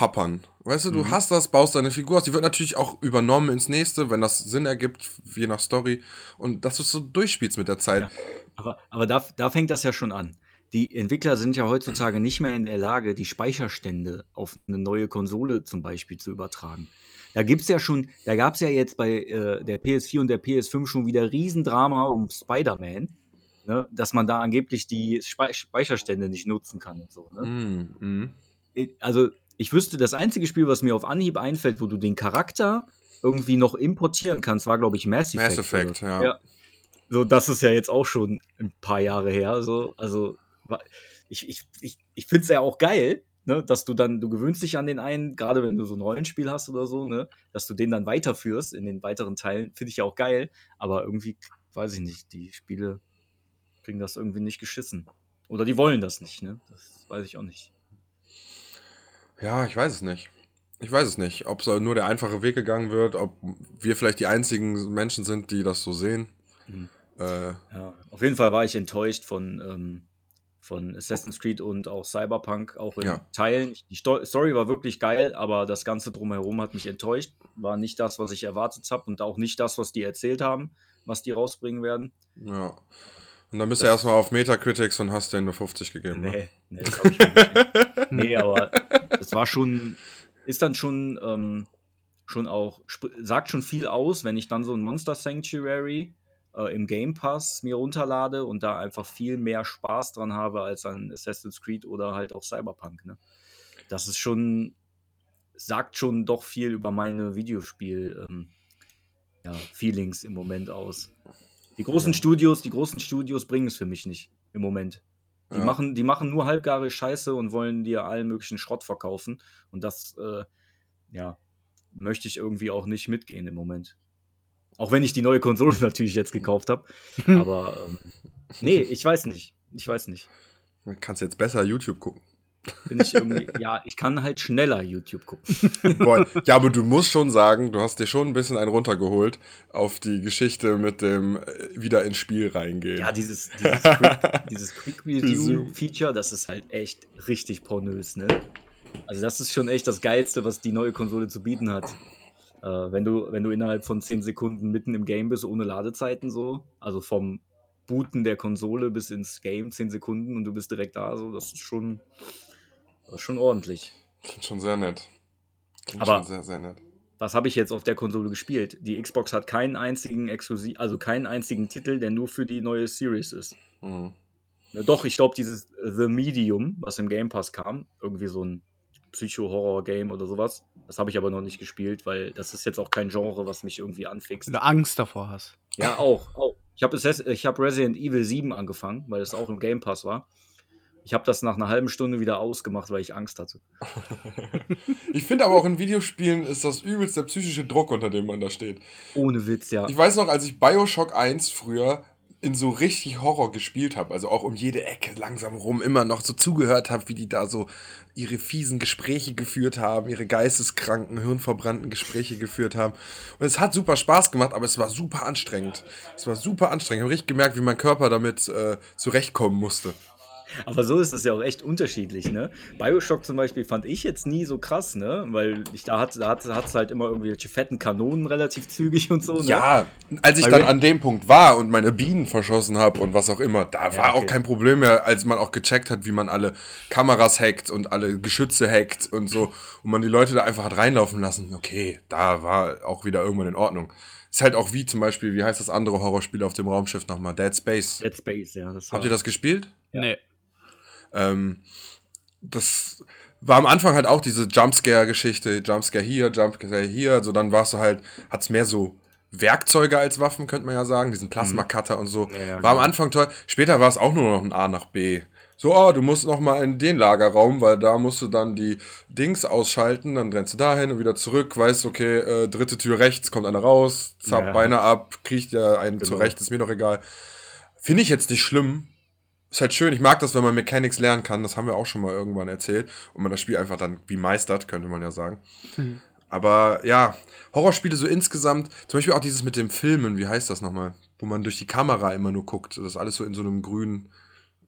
happern. Weißt du, du hast das, baust deine Figur aus. Die wird natürlich auch übernommen ins nächste, wenn das Sinn ergibt, je nach Story. Und dass du es so durchspielst mit der Zeit. Ja. Aber, aber da, da fängt das ja schon an. Die Entwickler sind ja heutzutage nicht mehr in der Lage, die Speicherstände auf eine neue Konsole zum Beispiel zu übertragen. Da gibt's ja schon, da gab es ja jetzt bei äh, der PS4 und der PS5 schon wieder Riesendrama um Spider-Man, ne, dass man da angeblich die Spe Speicherstände nicht nutzen kann und so. Ne? Mm, mm. also ich wüsste, das einzige Spiel, was mir auf Anhieb einfällt, wo du den Charakter irgendwie noch importieren kannst, war, glaube ich, Mass Effect. Mass Effect, oder? ja. So, das ist ja jetzt auch schon ein paar Jahre her. So. Also, ich, ich, ich, ich finde es ja auch geil, ne, dass du dann, du gewöhnst dich an den einen, gerade wenn du so ein Rollenspiel hast oder so, ne, dass du den dann weiterführst in den weiteren Teilen, finde ich ja auch geil. Aber irgendwie, weiß ich nicht, die Spiele kriegen das irgendwie nicht geschissen. Oder die wollen das nicht, ne? Das weiß ich auch nicht. Ja, ich weiß es nicht. Ich weiß es nicht, ob so nur der einfache Weg gegangen wird, ob wir vielleicht die einzigen Menschen sind, die das so sehen. Mhm. Äh, Ja, auf jeden Fall war ich enttäuscht von, ähm, von Assassin's Creed und auch Cyberpunk, auch in Ja. Teilen. Die Sto Story war wirklich geil, aber das Ganze drumherum hat mich enttäuscht. War nicht das, was ich erwartet habe und auch nicht das, was die erzählt haben, was die rausbringen werden. ja. Und dann bist du erstmal auf Metacritics und hast denen eine 50 gegeben. Ne? Nee, nee, das ich nicht. (laughs) nee, aber es war schon, ist dann schon, ähm, schon auch, sagt schon viel aus, wenn ich dann so ein Monster Sanctuary äh, im Game Pass mir runterlade und da einfach viel mehr Spaß dran habe als an Assassin's Creed oder halt auch Cyberpunk. Ne? Das ist schon, sagt schon doch viel über meine Videospiel, ähm, ja, Feelings im Moment aus. Die großen Ja. Studios, die großen Studios bringen es für mich nicht im Moment. Die, Ja. machen, die machen nur halbgare Scheiße und wollen dir allen möglichen Schrott verkaufen. Und das, äh, ja, möchte ich irgendwie auch nicht mitgehen im Moment. Auch wenn ich die neue Konsole (laughs) natürlich jetzt gekauft habe. (laughs) Aber ähm, nee, ich weiß nicht. Ich weiß nicht. Dann kannst du jetzt besser YouTube gucken. Bin ich irgendwie, (laughs) ja, ich kann halt schneller YouTube gucken. Boah, ja, aber du musst schon sagen, du hast dir schon ein bisschen einen runtergeholt auf die Geschichte mit dem äh, wieder ins Spiel reingehen. Ja, dieses, dieses Quick, dieses Quick Review Feature, das ist halt echt richtig pornös, ne? Also das ist schon echt das Geilste, was die neue Konsole zu bieten hat. Äh, wenn, du, wenn du innerhalb von 10 Sekunden mitten im Game bist, ohne Ladezeiten so, also vom Booten der Konsole bis ins Game 10 Sekunden und du bist direkt da, so, das ist schon, das ist schon ordentlich. Klingt schon sehr nett. Klingt Aber- schon sehr, sehr nett. Was habe ich jetzt auf der Konsole gespielt? Die Xbox hat keinen einzigen exklusiv, also keinen einzigen Titel, der nur für die neue Series ist. Mhm. Doch, ich glaube, dieses The Medium, was im Game Pass kam, irgendwie so ein Psycho-Horror-Game oder sowas, das habe ich aber noch nicht gespielt, weil das ist jetzt auch kein Genre, was mich irgendwie anfixt. Wenn du Angst davor hast. Ja, auch. auch. Ich habe hab Resident Evil 7 angefangen, weil es auch im Game Pass war. Ich habe das nach einer halben Stunde wieder ausgemacht, weil ich Angst hatte. (laughs) Ich finde aber auch in Videospielen ist das übelst der psychische Druck, unter dem man da steht. Ohne Witz, ja. Ich weiß noch, als ich Bioshock 1 früher in so richtig Horror gespielt habe, also auch um jede Ecke langsam rum immer noch so zugehört habe, wie die da so ihre fiesen Gespräche geführt haben, ihre geisteskranken, hirnverbrannten Gespräche geführt haben. Und es hat super Spaß gemacht, aber es war super anstrengend. Es war super anstrengend. Ich habe richtig gemerkt, wie mein Körper damit äh, zurechtkommen musste. Aber so ist es ja auch echt unterschiedlich, ne? Bioshock zum Beispiel fand ich jetzt nie so krass, ne? Weil ich da hatte, da hat es halt immer irgendwelche fetten Kanonen relativ zügig und so, ne? Ja, als ich Bei dann Red- an dem Punkt war und meine Bienen verschossen habe und was auch immer, da Ja, war auch okay. kein Problem mehr, als man auch gecheckt hat, wie man alle Kameras hackt und alle Geschütze hackt und so und man die Leute da einfach hat reinlaufen lassen. Okay, da war auch wieder irgendwann in Ordnung. Ist halt auch wie zum Beispiel, wie heißt das andere Horrorspiel auf dem Raumschiff nochmal? Dead Space. Dead Space, ja. Das Habt ihr das gespielt? Ja. Nee. Ähm, das war am Anfang halt auch diese Jumpscare-Geschichte, Jumpscare hier, Jumpscare hier, also dann warst du halt, hat's mehr so Werkzeuge als Waffen, könnte man ja sagen, diesen Plasma-Cutter und so. Ja, ja, war am genau. Anfang toll. Später war es auch nur noch ein A nach B. So, oh, du musst noch mal in den Lagerraum, weil da musst du dann die Dings ausschalten, dann rennst du dahin und wieder zurück, weißt, okay, äh, dritte Tür rechts, kommt einer raus, zapp, Ja. Beine ab, kriecht ja einen Genau. zurecht, ist mir doch egal. Finde ich jetzt nicht schlimm. Ist halt schön, ich mag das, wenn man Mechanics lernen kann, das haben wir auch schon mal irgendwann erzählt und man das Spiel einfach dann wie meistert, könnte man ja sagen. Aber ja, Horrorspiele so insgesamt, zum Beispiel auch dieses mit dem Filmen, wie heißt das nochmal? Wo man durch die Kamera immer nur guckt. Das ist alles so in so einem grünen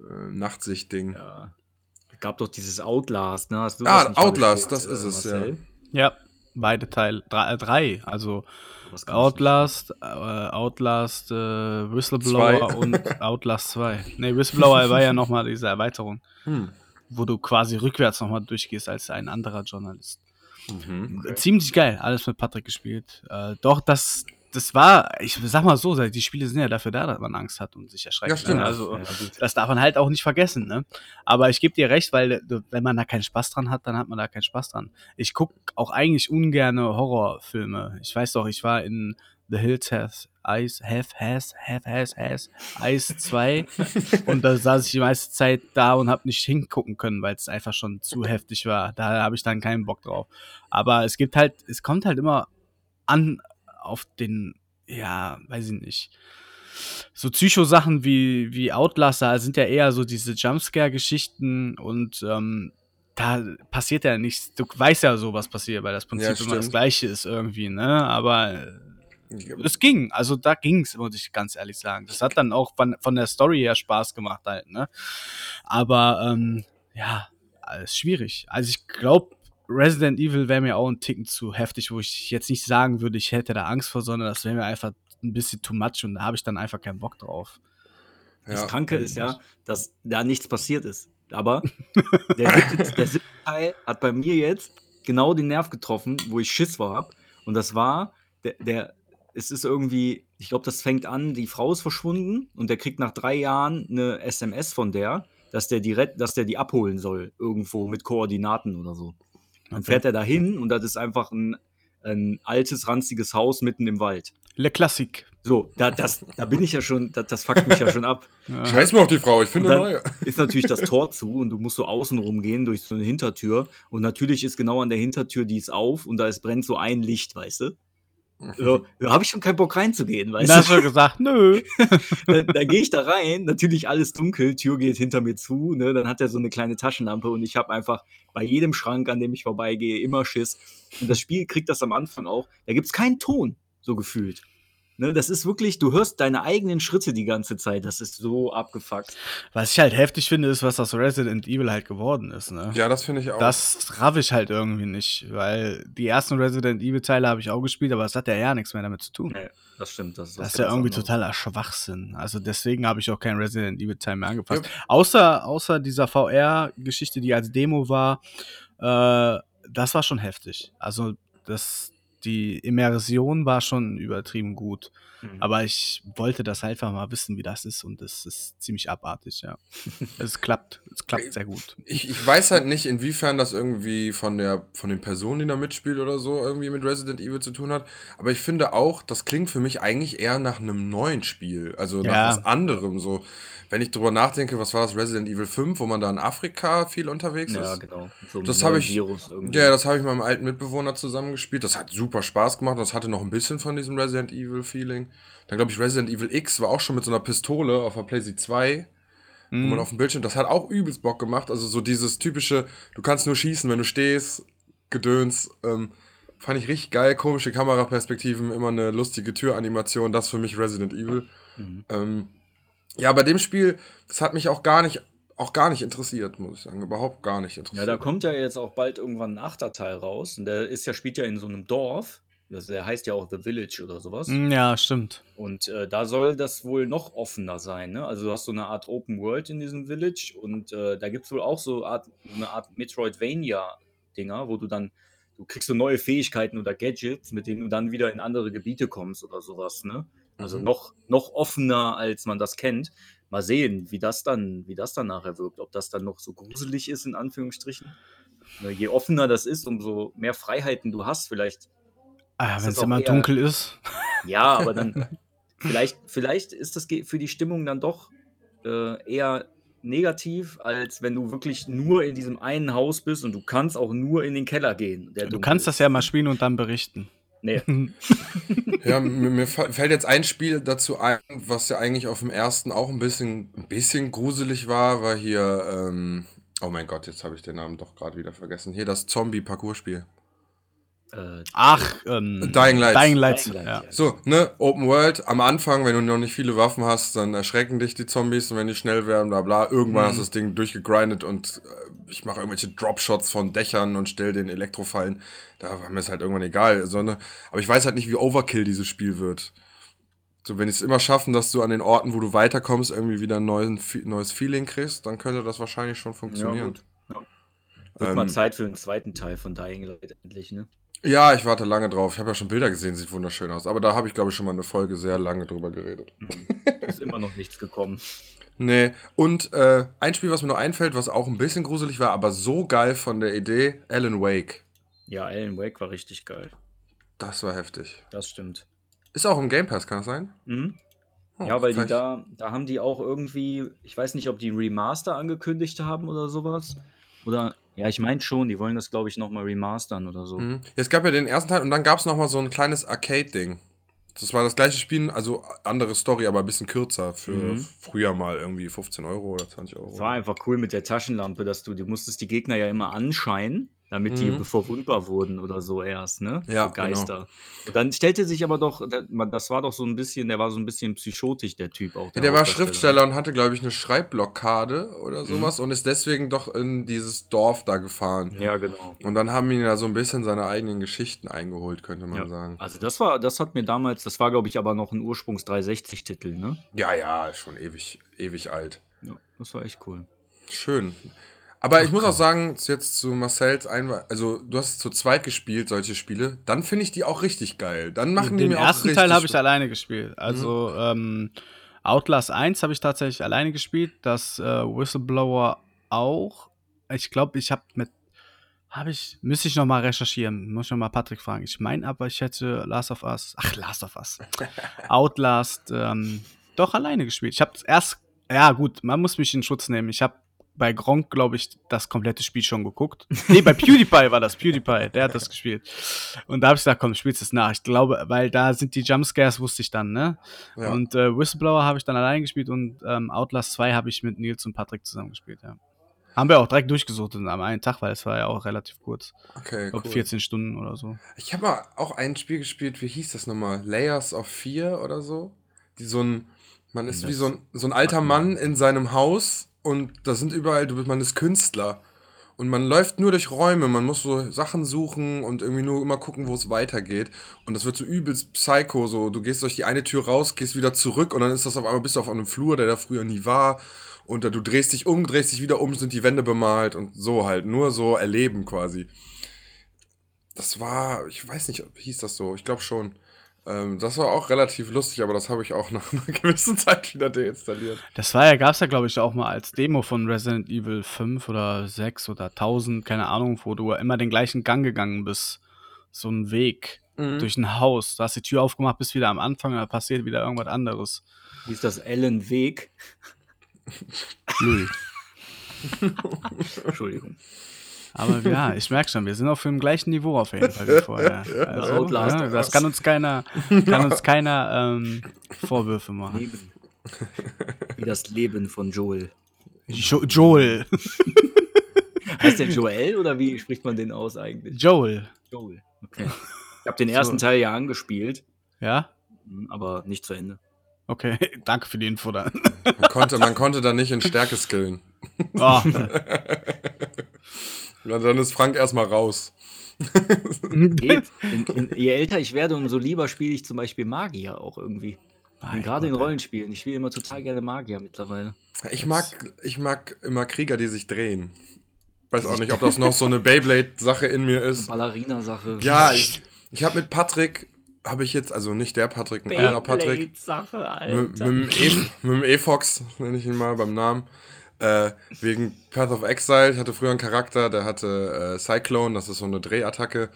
äh, Nachtsicht-Ding. Ja. Gab doch dieses Outlast, ne? Hast du Ah, das nicht mal Outlast, das ist es, Marcel? Ja, beide Teile. Drei, äh, drei also Outlast, äh, Outlast, äh, Whistleblower Zwei. und (laughs) Outlast 2. Nee, Whistleblower war ja nochmal diese Erweiterung, Hm. wo du quasi rückwärts nochmal durchgehst als ein anderer Journalist. Mhm. Okay. Ziemlich geil, alles mit Patrick gespielt. Äh, doch, das, das war, ich sag mal so, die Spiele sind ja dafür da, dass man Angst hat und sich erschreckt. Ja, stimmt. Ne? Also, Ja, gut. das darf man halt auch nicht vergessen, ne? Aber ich gebe dir recht, weil du- wenn man da keinen Spaß dran hat, dann hat man da keinen Spaß dran. Ich guck auch eigentlich ungerne Horrorfilme. Ich weiß doch, ich war in The Hills Has Ice, Have, Has, Have, Has, Has, Ice 2 (laughs) und da saß ich die meiste Zeit da und habe nicht hingucken können, weil es einfach schon zu heftig war. Da habe ich dann keinen Bock drauf. Aber es gibt halt, es kommt halt immer an auf den, ja, weiß ich nicht. So Psycho-Sachen wie, wie Outlast, da sind ja eher so diese Jumpscare-Geschichten und ähm, da passiert ja nichts. Du weißt ja so, was passiert, weil das Prinzip Ja, immer das gleiche ist irgendwie, ne? Aber es ging. Also da ging's, muss ich ganz ehrlich sagen. Das hat dann auch von, von der Story her Spaß gemacht halt, ne? Aber ähm, ja, alles schwierig. Also ich glaube, Resident Evil wäre mir auch ein Ticken zu heftig, wo ich jetzt nicht sagen würde, ich hätte da Angst vor, sondern das wäre mir einfach ein bisschen too much und da habe ich dann einfach keinen Bock drauf. Das Ja. Kranke ist ja, dass da nichts passiert ist. Aber (laughs) der siebte, der siebte Teil hat bei mir jetzt genau den Nerv getroffen, wo ich Schiss hab. Und das war, der, der es ist irgendwie, ich glaube, das fängt an, die Frau ist verschwunden und der kriegt nach drei Jahren eine SMS von der, dass der die, dass der die abholen soll, irgendwo mit Koordinaten oder so. Dann fährt er dahin und das ist einfach ein, ein altes, ranziges Haus mitten im Wald. Le Classique. So, da, das, da bin ich ja schon, das, das fuckt mich ja schon ab. (laughs) Ja. Scheiß mal auf die Frau, ich finde neue. ist natürlich das Tor zu und du musst so außen rumgehen durch so eine Hintertür. Und natürlich ist genau an der Hintertür, die ist auf und da ist brennt so ein Licht, weißt du? So, da habe ich schon keinen Bock reinzugehen, weißt Da hast du? du gesagt, nö. (laughs) Da, da gehe ich da rein, natürlich alles dunkel, Tür geht hinter mir zu, ne? Dann hat er so eine kleine Taschenlampe und ich habe einfach bei jedem Schrank, an dem ich vorbeigehe, immer Schiss. Und das Spiel kriegt das am Anfang auch. Da gibt es keinen Ton, so gefühlt. Ne, das ist wirklich, du hörst deine eigenen Schritte die ganze Zeit. Das ist so abgefuckt. Was ich halt heftig finde, ist, was aus Resident Evil halt geworden ist, ne? Ja, das finde ich auch. Das raff ich halt irgendwie nicht, weil die ersten Resident Evil Teile habe ich auch gespielt, aber es hat ja ja nichts mehr damit zu tun. Nee, das stimmt. Das ist, Das ist ja irgendwie anderes. totaler Schwachsinn. Also deswegen habe ich auch kein Resident Evil Teil mehr angepasst. Außer, außer dieser VR-Geschichte, die als Demo war, äh, das war schon heftig. Also das, die Immersion war schon übertrieben gut. Mhm. Aber ich wollte das halt einfach mal wissen, wie das ist und das ist ziemlich abartig, ja. (laughs) es klappt, es klappt sehr gut. Ich, ich weiß halt nicht, inwiefern das irgendwie von der von den Personen, die da mitspielt oder so, irgendwie mit Resident Evil zu tun hat. Aber ich finde auch, das klingt für mich eigentlich eher nach einem neuen Spiel. Also nach Ja. was anderem. So, wenn ich drüber nachdenke, was war das Resident Evil 5, wo man da in Afrika viel unterwegs ja, ist. genau. So Das habe ich-. Ja, das habe ich mit meinem alten Mitbewohner zusammengespielt. Das hat super Spaß gemacht. Das hatte noch ein bisschen von diesem Resident Evil Feeling. Dann glaube ich, Resident Evil X war auch schon mit so einer Pistole auf der PlayStation 2 wo man Mhm. auf dem Bildschirm, das hat auch übelst Bock gemacht. Also so dieses typische, du kannst nur schießen, wenn du stehst, Gedöns. Ähm, fand ich richtig geil, komische Kameraperspektiven, immer eine lustige Türanimation, das für mich Resident Evil. Mhm. Ähm, ja, bei dem Spiel, das hat mich auch gar nicht, auch gar nicht interessiert, muss ich sagen. Überhaupt gar nicht Ja, interessiert. da kommt ja jetzt auch bald irgendwann ein achter Teil raus. Und der ist ja, spielt ja in so einem Dorf. Das, der heißt ja auch The Village oder sowas. Mm, Ja, stimmt. Und äh, da soll das wohl noch offener sein. Ne? Also du hast so eine Art Open World in diesem Village und äh, da gibt es wohl auch so Art, eine Art Metroidvania-Dinger, wo du dann, du kriegst so neue Fähigkeiten oder Gadgets, mit denen du dann wieder in andere Gebiete kommst oder sowas. Ne? Also Mhm. noch, noch offener, als man das kennt. Mal sehen, wie das dann, wie das dann nachher wirkt. Ob das dann noch so gruselig ist, in Anführungsstrichen. Ne, Je offener das ist, umso mehr Freiheiten du hast. Vielleicht, Ah, wenn es das immer eher- dunkel ist. (laughs) ja, aber dann, (laughs) vielleicht, vielleicht ist das für die Stimmung dann doch äh, eher negativ, als wenn du wirklich nur in diesem einen Haus bist und du kannst auch nur in den Keller gehen. Der Du kannst das ist. ja mal spielen und dann berichten. Nee. (laughs) Ja, mir, mir fällt jetzt ein Spiel dazu ein, was ja eigentlich auf dem ersten auch ein bisschen, ein bisschen gruselig war, war hier, ähm, oh mein Gott, jetzt habe ich den Namen doch gerade wieder vergessen. Hier das Zombie-Parcours-Spiel. Äh, Ach, ähm, Dying Light. Dying Light, Dying Light, ja. ja. So, ne, Open World, am Anfang, wenn du noch nicht viele Waffen hast, dann erschrecken dich die Zombies und wenn die schnell werden, bla bla, irgendwann Mhm. hast du das Ding durchgegrindet und äh, ich mache irgendwelche Dropshots von Dächern und stell den Elektrofallen. Da war mir es halt irgendwann egal. So, ne? Aber ich weiß halt nicht, wie Overkill dieses Spiel wird. So, wenn die es immer schaffen, dass du an den Orten, wo du weiterkommst, irgendwie wieder ein neuen, Fe- neues Feeling kriegst, dann könnte das wahrscheinlich schon ja, funktionieren. gut. Ja. Wird mal Ähm, Zeit für den zweiten Teil von Dying Light endlich, ne? Ja, ich warte lange drauf. Ich habe ja schon Bilder gesehen, sieht wunderschön aus. Aber da habe ich, glaube ich, schon mal eine Folge sehr lange drüber geredet. Ist immer noch nichts gekommen. (laughs) Nee, und äh, ein Spiel, was mir noch einfällt, was auch ein bisschen gruselig war, aber so geil von der Idee, Alan Wake. Ja, Alan Wake war richtig geil. Das war heftig. Das stimmt. Ist auch im Game Pass, kann das sein? Mhm. Oh, Ja, weil die da, da haben die auch irgendwie, ich weiß nicht, ob die Remaster angekündigt haben oder sowas. Oder, ja, ich meine schon, die wollen das, glaube ich, nochmal remastern oder so. Mhm. Es gab ja den ersten Teil und dann gab es nochmal so ein kleines Arcade-Ding. Das war das gleiche Spiel, also andere Story, aber ein bisschen kürzer. Für Mhm. früher mal irgendwie 15 Euro oder 20 Euro. Es war einfach cool mit der Taschenlampe, dass du, du musstest die Gegner ja immer anscheinen, damit die Mhm. verwundbar wurden oder so erst, ne? Ja, so Geister. Und dann stellte sich aber doch, da- das war doch so ein bisschen, der war so ein bisschen psychotisch, der Typ auch. Ja, der war Hauptdarsteller. Schriftsteller und hatte, glaube ich, eine Schreibblockade Mhm. oder sowas und ist deswegen doch in dieses Dorf da gefahren. Ja, genau. Und dann haben ihn ja so ein bisschen seine eigenen Geschichten eingeholt, könnte man Ja. sagen. Also das war, das hat mir damals, das war, glaube ich, aber noch ein Ursprungs 360-Titel, ne? Ja, ja, schon ewig, ewig alt. Ja, das war echt cool. Schön. Aber ich muss auch sagen, jetzt zu Marcells Einwand, also du hast zu zweit gespielt, solche Spiele, dann finde ich die auch richtig geil. Dann machen die Den mir auch ersten richtig Teil habe ich alleine gespielt. Also ähm, Outlast 1 habe ich tatsächlich alleine gespielt. Das äh, Whistleblower auch. Ich glaube, ich habe mit. Habe ich. Müsste ich nochmal recherchieren. Muss ich nochmal Patrick fragen. Ich meine aber, ich hätte Last of Us. Ach, Last of Us. (laughs) Outlast ähm, doch alleine gespielt. Ich habe erst. Ja, gut, man muss mich in Schutz nehmen. Ich habe bei Gronk, glaube ich, das komplette Spiel schon geguckt. Nee, bei PewDiePie war das. PewDiePie, der hat das gespielt. Und da habe ich gesagt, komm, spielst es nach. Ich glaube, weil da sind die Jumpscares, wusste ich dann, ne? Ja. Und äh, Whistleblower habe ich dann allein gespielt und ähm, Outlast 2 habe ich mit Nils und Patrick zusammen gespielt, ja. Haben wir auch direkt durchgesucht am einen Tag, weil es war ja auch relativ kurz. Okay, Ich glaube cool. 14 Stunden oder so. Ich habe mal auch ein Spiel gespielt, wie hieß das nochmal? Layers of Fear oder so? Die so ein, man ist Das wie so ein, so ein alter Mann in seinem Haus und da sind überall, du bist, man ist Künstler. Und man läuft nur durch Räume, man muss so Sachen suchen und irgendwie nur immer gucken, wo es weitergeht. Und das wird so übelst psycho, so du gehst durch die eine Tür raus, gehst wieder zurück und dann ist das auf einmal bist du auf einem Flur, der da früher nie war. Und du drehst dich um, drehst dich wieder um, sind die Wände bemalt und so halt. Nur so erleben quasi. Das war, ich weiß nicht, hieß das so, ich glaube schon. Ähm, das war auch relativ lustig, aber das habe ich auch (laughs) nach einer gewissen Zeit wieder deinstalliert. Das war ja, gab es ja, glaube ich, auch mal als Demo von Resident Evil 5 oder 6 oder 1000, keine Ahnung, wo du immer den gleichen Gang gegangen bist. So ein Weg Mhm. durch ein Haus. Du hast die Tür aufgemacht, bist wieder am Anfang, da passiert wieder irgendwas anderes. Wie ist das Alan Weg? Null. (laughs) Entschuldigung. Aber (laughs) ja, ich merke schon, wir sind auf dem gleichen Niveau auf jeden Fall wie vorher. (laughs) Also, ja, of das kann uns keiner, kann uns (laughs) keiner ähm, Vorwürfe machen. Leben. Wie das Leben von Joel. Jo Joel. Heißt der Joel oder wie spricht man den aus eigentlich? Joel. Joel. Okay. Ich habe den ersten So. Teil ja angespielt, Ja? aber nicht zu Ende. Okay, danke für die Info dann. Man konnte, man konnte da nicht in Stärke skillen. Oh, Ja, dann ist Frank erstmal raus. (laughs) In, je älter ich werde, umso lieber spiele ich zum Beispiel Magier auch irgendwie. Gerade in. Rollenspielen. Ich spiele immer total gerne Magier mittlerweile. Ich mag, ich mag immer Krieger, die sich drehen. Weiß auch nicht, ob das noch so eine Beyblade-Sache in mir ist. Ballerina-Sache. Ja, ich, ich habe mit Patrick, habe ich jetzt, also nicht der Patrick, ein anderer Patrick, Sache, mit, mit, e, mit dem E-Fox, nenne ich ihn mal beim Namen, Äh, wegen Path of Exile. Ich hatte früher einen Charakter, der hatte äh, Cyclone, das ist so eine Drehattacke.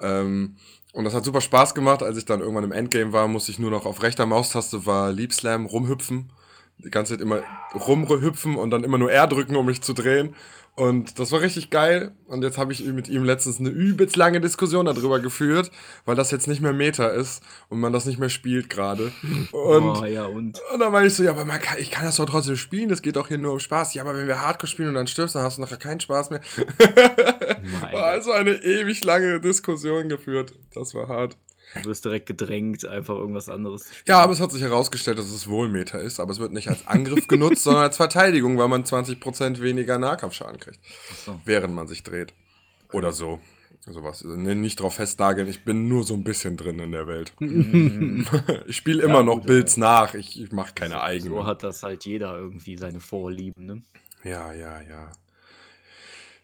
Ähm, und das hat super Spaß gemacht. Als ich dann irgendwann im Endgame war, musste ich nur noch auf rechter Maustaste war Leap Slam rumhüpfen. Die ganze Zeit immer rumhüpfen und dann immer nur R drücken, um mich zu drehen. Und das war richtig geil. Und jetzt habe ich mit ihm letztens eine übelst lange Diskussion darüber geführt, weil das jetzt nicht mehr Meta ist und man das nicht mehr spielt gerade. (laughs) Und, Oh, ja, und? und dann meine ich so, ja, aber man kann, ich kann das doch trotzdem spielen, das geht doch hier nur um Spaß. Ja, aber wenn wir Hardcore spielen und dann stirbst, dann hast du nachher keinen Spaß mehr. (laughs) War also eine ewig lange Diskussion geführt. Das war hart. Du wirst direkt gedrängt, einfach irgendwas anderes. Ja, aber es hat sich herausgestellt, dass es wohl Meta ist, aber es wird nicht als Angriff (laughs) genutzt, sondern als Verteidigung, weil man 20% weniger Nahkampfschaden kriegt, Achso. während man sich dreht. Oder so. Sowas. Nee, nicht drauf festnageln, ich bin nur so ein bisschen drin in der Welt. (laughs) ich spiele immer Ja, noch gut, Builds nach, ich, ich mache keine eigenen. So hat das halt jeder irgendwie seine Vorlieben, ne? Ja, ja, ja.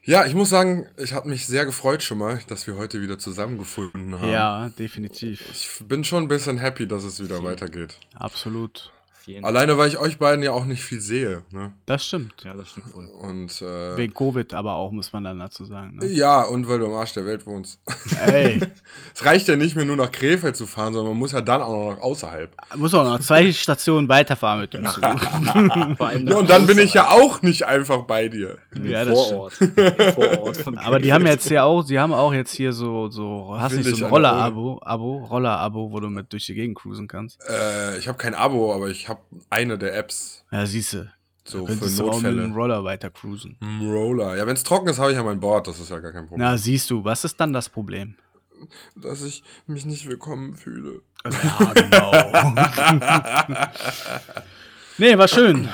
Ja, ich muss sagen, ich habe mich sehr gefreut schon mal, dass wir heute wieder zusammengefunden haben. Ja, definitiv. Ich bin schon ein bisschen happy, dass es wieder weitergeht. Absolut. Vielen Alleine, weil ich euch beiden ja auch nicht viel sehe. Ne? Das stimmt. Ja, das stimmt wohl. Und äh, Wegen Covid aber auch, muss man dann dazu sagen. Ne? ja, und weil du am Arsch der Welt wohnst. Ey, (laughs) Es reicht ja nicht mehr nur nach Krefeld zu fahren, sondern man muss ja dann auch noch außerhalb. muss auch noch zwei Stationen weiterfahren mit dem Zug. (laughs) Ja, und dann bin ich ja auch nicht einfach bei dir. Ja, das vor Ort. vor Ort von Aber die haben jetzt ja auch, sie haben auch jetzt hier so, so, hast Will nicht ich so ein Roller-Abo, Abo, Roller-Abo, wo du mit durch die Gegend cruisen kannst. Äh, ich habe kein Abo, aber ich habe eine der Apps. Ja, siehste. So du für könntest du auch mit Notfälle. dem Roller weiter cruisen. Roller. Ja, wenn es trocken ist, habe ich ja mein Board. Das ist ja gar kein Problem. Na, siehst du, was ist dann das Problem? Dass ich mich nicht willkommen fühle. Ja, genau. (laughs) nee, war schön.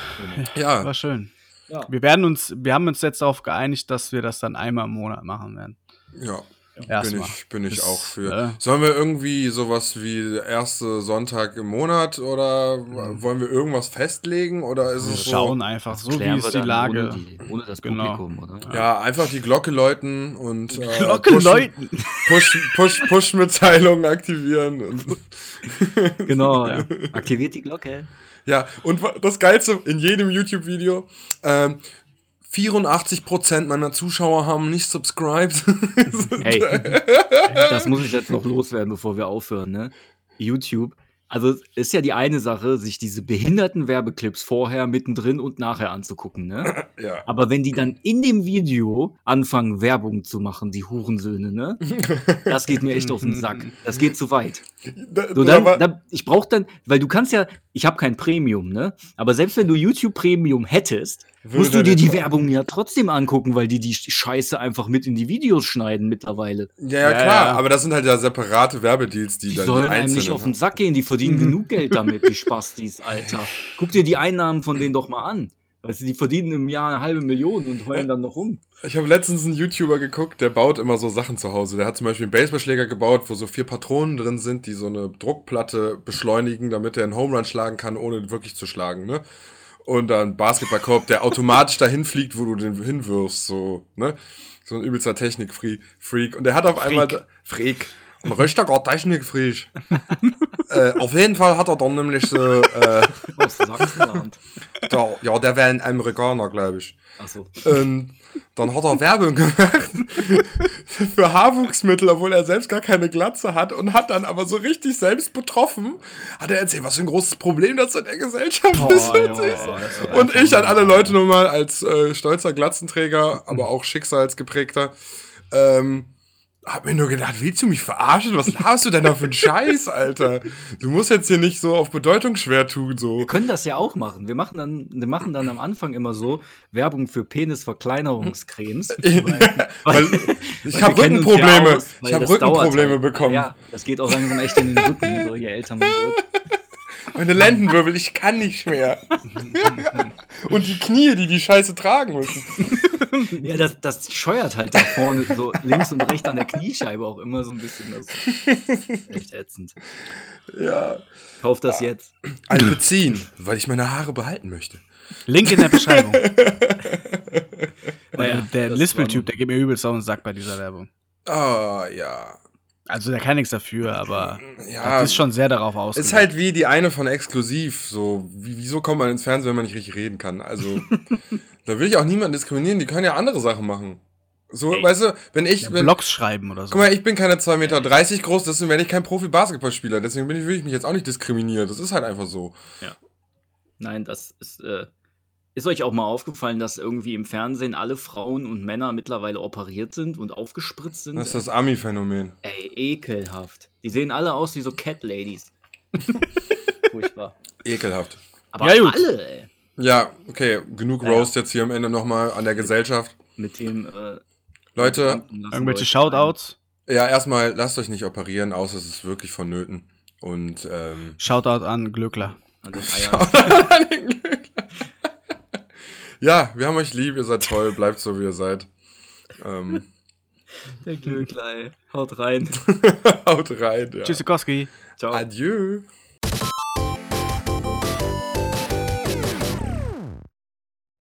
Ja, War schön. Ja. Wir werden uns, wir haben uns jetzt darauf geeinigt, dass wir das dann einmal im Monat machen werden. ja. Bin Erstmal. ich, bin ich Das, auch für. äh, Sollen wir irgendwie sowas wie der erste Sonntag im Monat oder wollen wir irgendwas festlegen? Oder ist Wir es so? schauen einfach, so wie ist die Lage. Ohne, die, ohne das Genau. Publikum, oder? Ja, einfach die Glocke läuten und äh, Glocke Push- läuten. Push, Push, Push-Mitteilungen aktivieren. Und, (laughs) Genau. Ja. Aktiviert die Glocke. ja, und das Geilste in jedem YouTube-Video, ähm, 84% meiner Zuschauer haben nicht subscribed. (laughs) Hey, das muss ich jetzt noch loswerden, bevor wir aufhören, ne? YouTube. Also ist ja die eine Sache, sich diese behinderten Werbeclips vorher, mittendrin und nachher anzugucken, ne? (clears throat) ja. Aber wenn die dann in dem Video anfangen, Werbung zu machen, die Hurensöhne, ne? Das geht mir echt auf den Sack. Das geht zu weit. (laughs) So, da dann, dann, ich brauche dann, weil du kannst ja, ich habe kein Premium, ne? Aber selbst wenn du YouTube Premium hättest, Würde musst du dann dir die Werbung ja trotzdem angucken, weil die die Scheiße einfach mit in die Videos schneiden mittlerweile. ja, ja, Ja, klar, ja. aber das sind halt ja separate Werbedeals, die, Die dann sollen einem nicht auf den Sack gehen, die verdienen genug Geld damit, die Spastis, Alter. (laughs) Guck dir die Einnahmen von denen doch mal an. Weißt du, die verdienen im Jahr eine halbe Million und heulen dann noch rum. Ich habe letztens einen YouTuber geguckt, der baut immer so Sachen zu Hause. Der hat zum Beispiel einen Baseballschläger gebaut, wo so vier Patronen drin sind, die so eine Druckplatte beschleunigen, damit er einen Home Run schlagen kann, ohne wirklich zu schlagen, ne? Und dann Basketballkorb, der automatisch (laughs) dahin fliegt, wo du den hinwirfst, so, ne? So ein übelster Technik-Freak. Und der hat auf einmal... Freak. Ein richtiger Technik-Freak. äh, auf jeden Fall hat er dann nämlich so... Äh, (laughs) Aus Sachsenland. der, ja, der wäre ein Amerikaner, glaube ich. Achso. Und dann hat er Werbung gemacht (laughs) für Haarwuchsmittel, obwohl er selbst gar keine Glatze hat und hat dann aber so richtig selbst betroffen, hat er erzählt, was für ein großes Problem das in der Gesellschaft ist. ja, und ich, das ist und ich an alle Leute nochmal als äh, stolzer Glatzenträger, aber auch schicksalsgeprägter, ähm, hab mir nur gedacht, willst du mich verarschen? Was hast du denn da für einen Scheiß, Alter? Du musst jetzt hier nicht so auf Bedeutung schwer tun, so. Wir können das ja auch machen. Wir machen dann, wir machen dann am Anfang immer so Werbung für Penisverkleinerungscremes. (laughs) Weil ich Weil habe wir kennen uns ja Rückenprobleme. aus, ich habe Rückenprobleme halt. bekommen. Ja, das geht auch langsam echt in den Rücken, so je älter man wird. Meine Lendenwirbel, ich kann nicht mehr. (laughs) Und die Knie, die die Scheiße tragen müssen. (laughs) Ja, das, das scheuert halt da vorne so links und rechts an der Kniescheibe auch immer so ein bisschen. Das ist echt ätzend. Ja. Kauf das jetzt. Ein Beziehen, weil ich meine Haare behalten möchte. Link in der Beschreibung. Naja, der Lispel-Typ, der geht mir übelst auf den Sack bei dieser Werbung. Ah, ja. Also der kann nichts dafür, aber Ja, das ist schon sehr darauf Ist ausgelegt. halt wie die eine von Exklusiv. So, wie, wieso kommt man ins Fernsehen, wenn man nicht richtig reden kann? Also, (laughs) da will ich auch niemanden diskriminieren. Die können ja andere Sachen machen. So, weißt du, wenn ich, ja, wenn, Blogs schreiben oder so. guck mal, ich bin keine 2,30 Meter groß, deswegen werde ich kein Profi-Basketballspieler. Deswegen bin ich, will ich mich jetzt auch nicht diskriminieren. Das ist halt einfach so. Nein, das ist. Äh, ist euch auch mal aufgefallen, dass irgendwie im Fernsehen alle Frauen und Männer mittlerweile operiert sind und aufgespritzt sind? Das ist das Ami-Phänomen. Ey, ekelhaft. Die sehen alle aus wie so Cat Ladies. (laughs) Furchtbar. Ekelhaft. Aber Ja, alle, ey. Ja, okay, genug Ja. Roast jetzt hier am Ende nochmal an der Gesellschaft. Mit dem. Äh, Leute, Irgendwelche Shoutouts? ja, erstmal lasst euch nicht operieren, außer es ist wirklich vonnöten. Und, ähm, Shoutout an Glückler. An den Eiern. ja, wir haben euch lieb, ihr seid toll, bleibt so, wie ihr seid. Ähm, Der Glöckler, ey. Haut rein. (laughs) haut rein, ja. Tschüssikowski. Ciao. Adieu.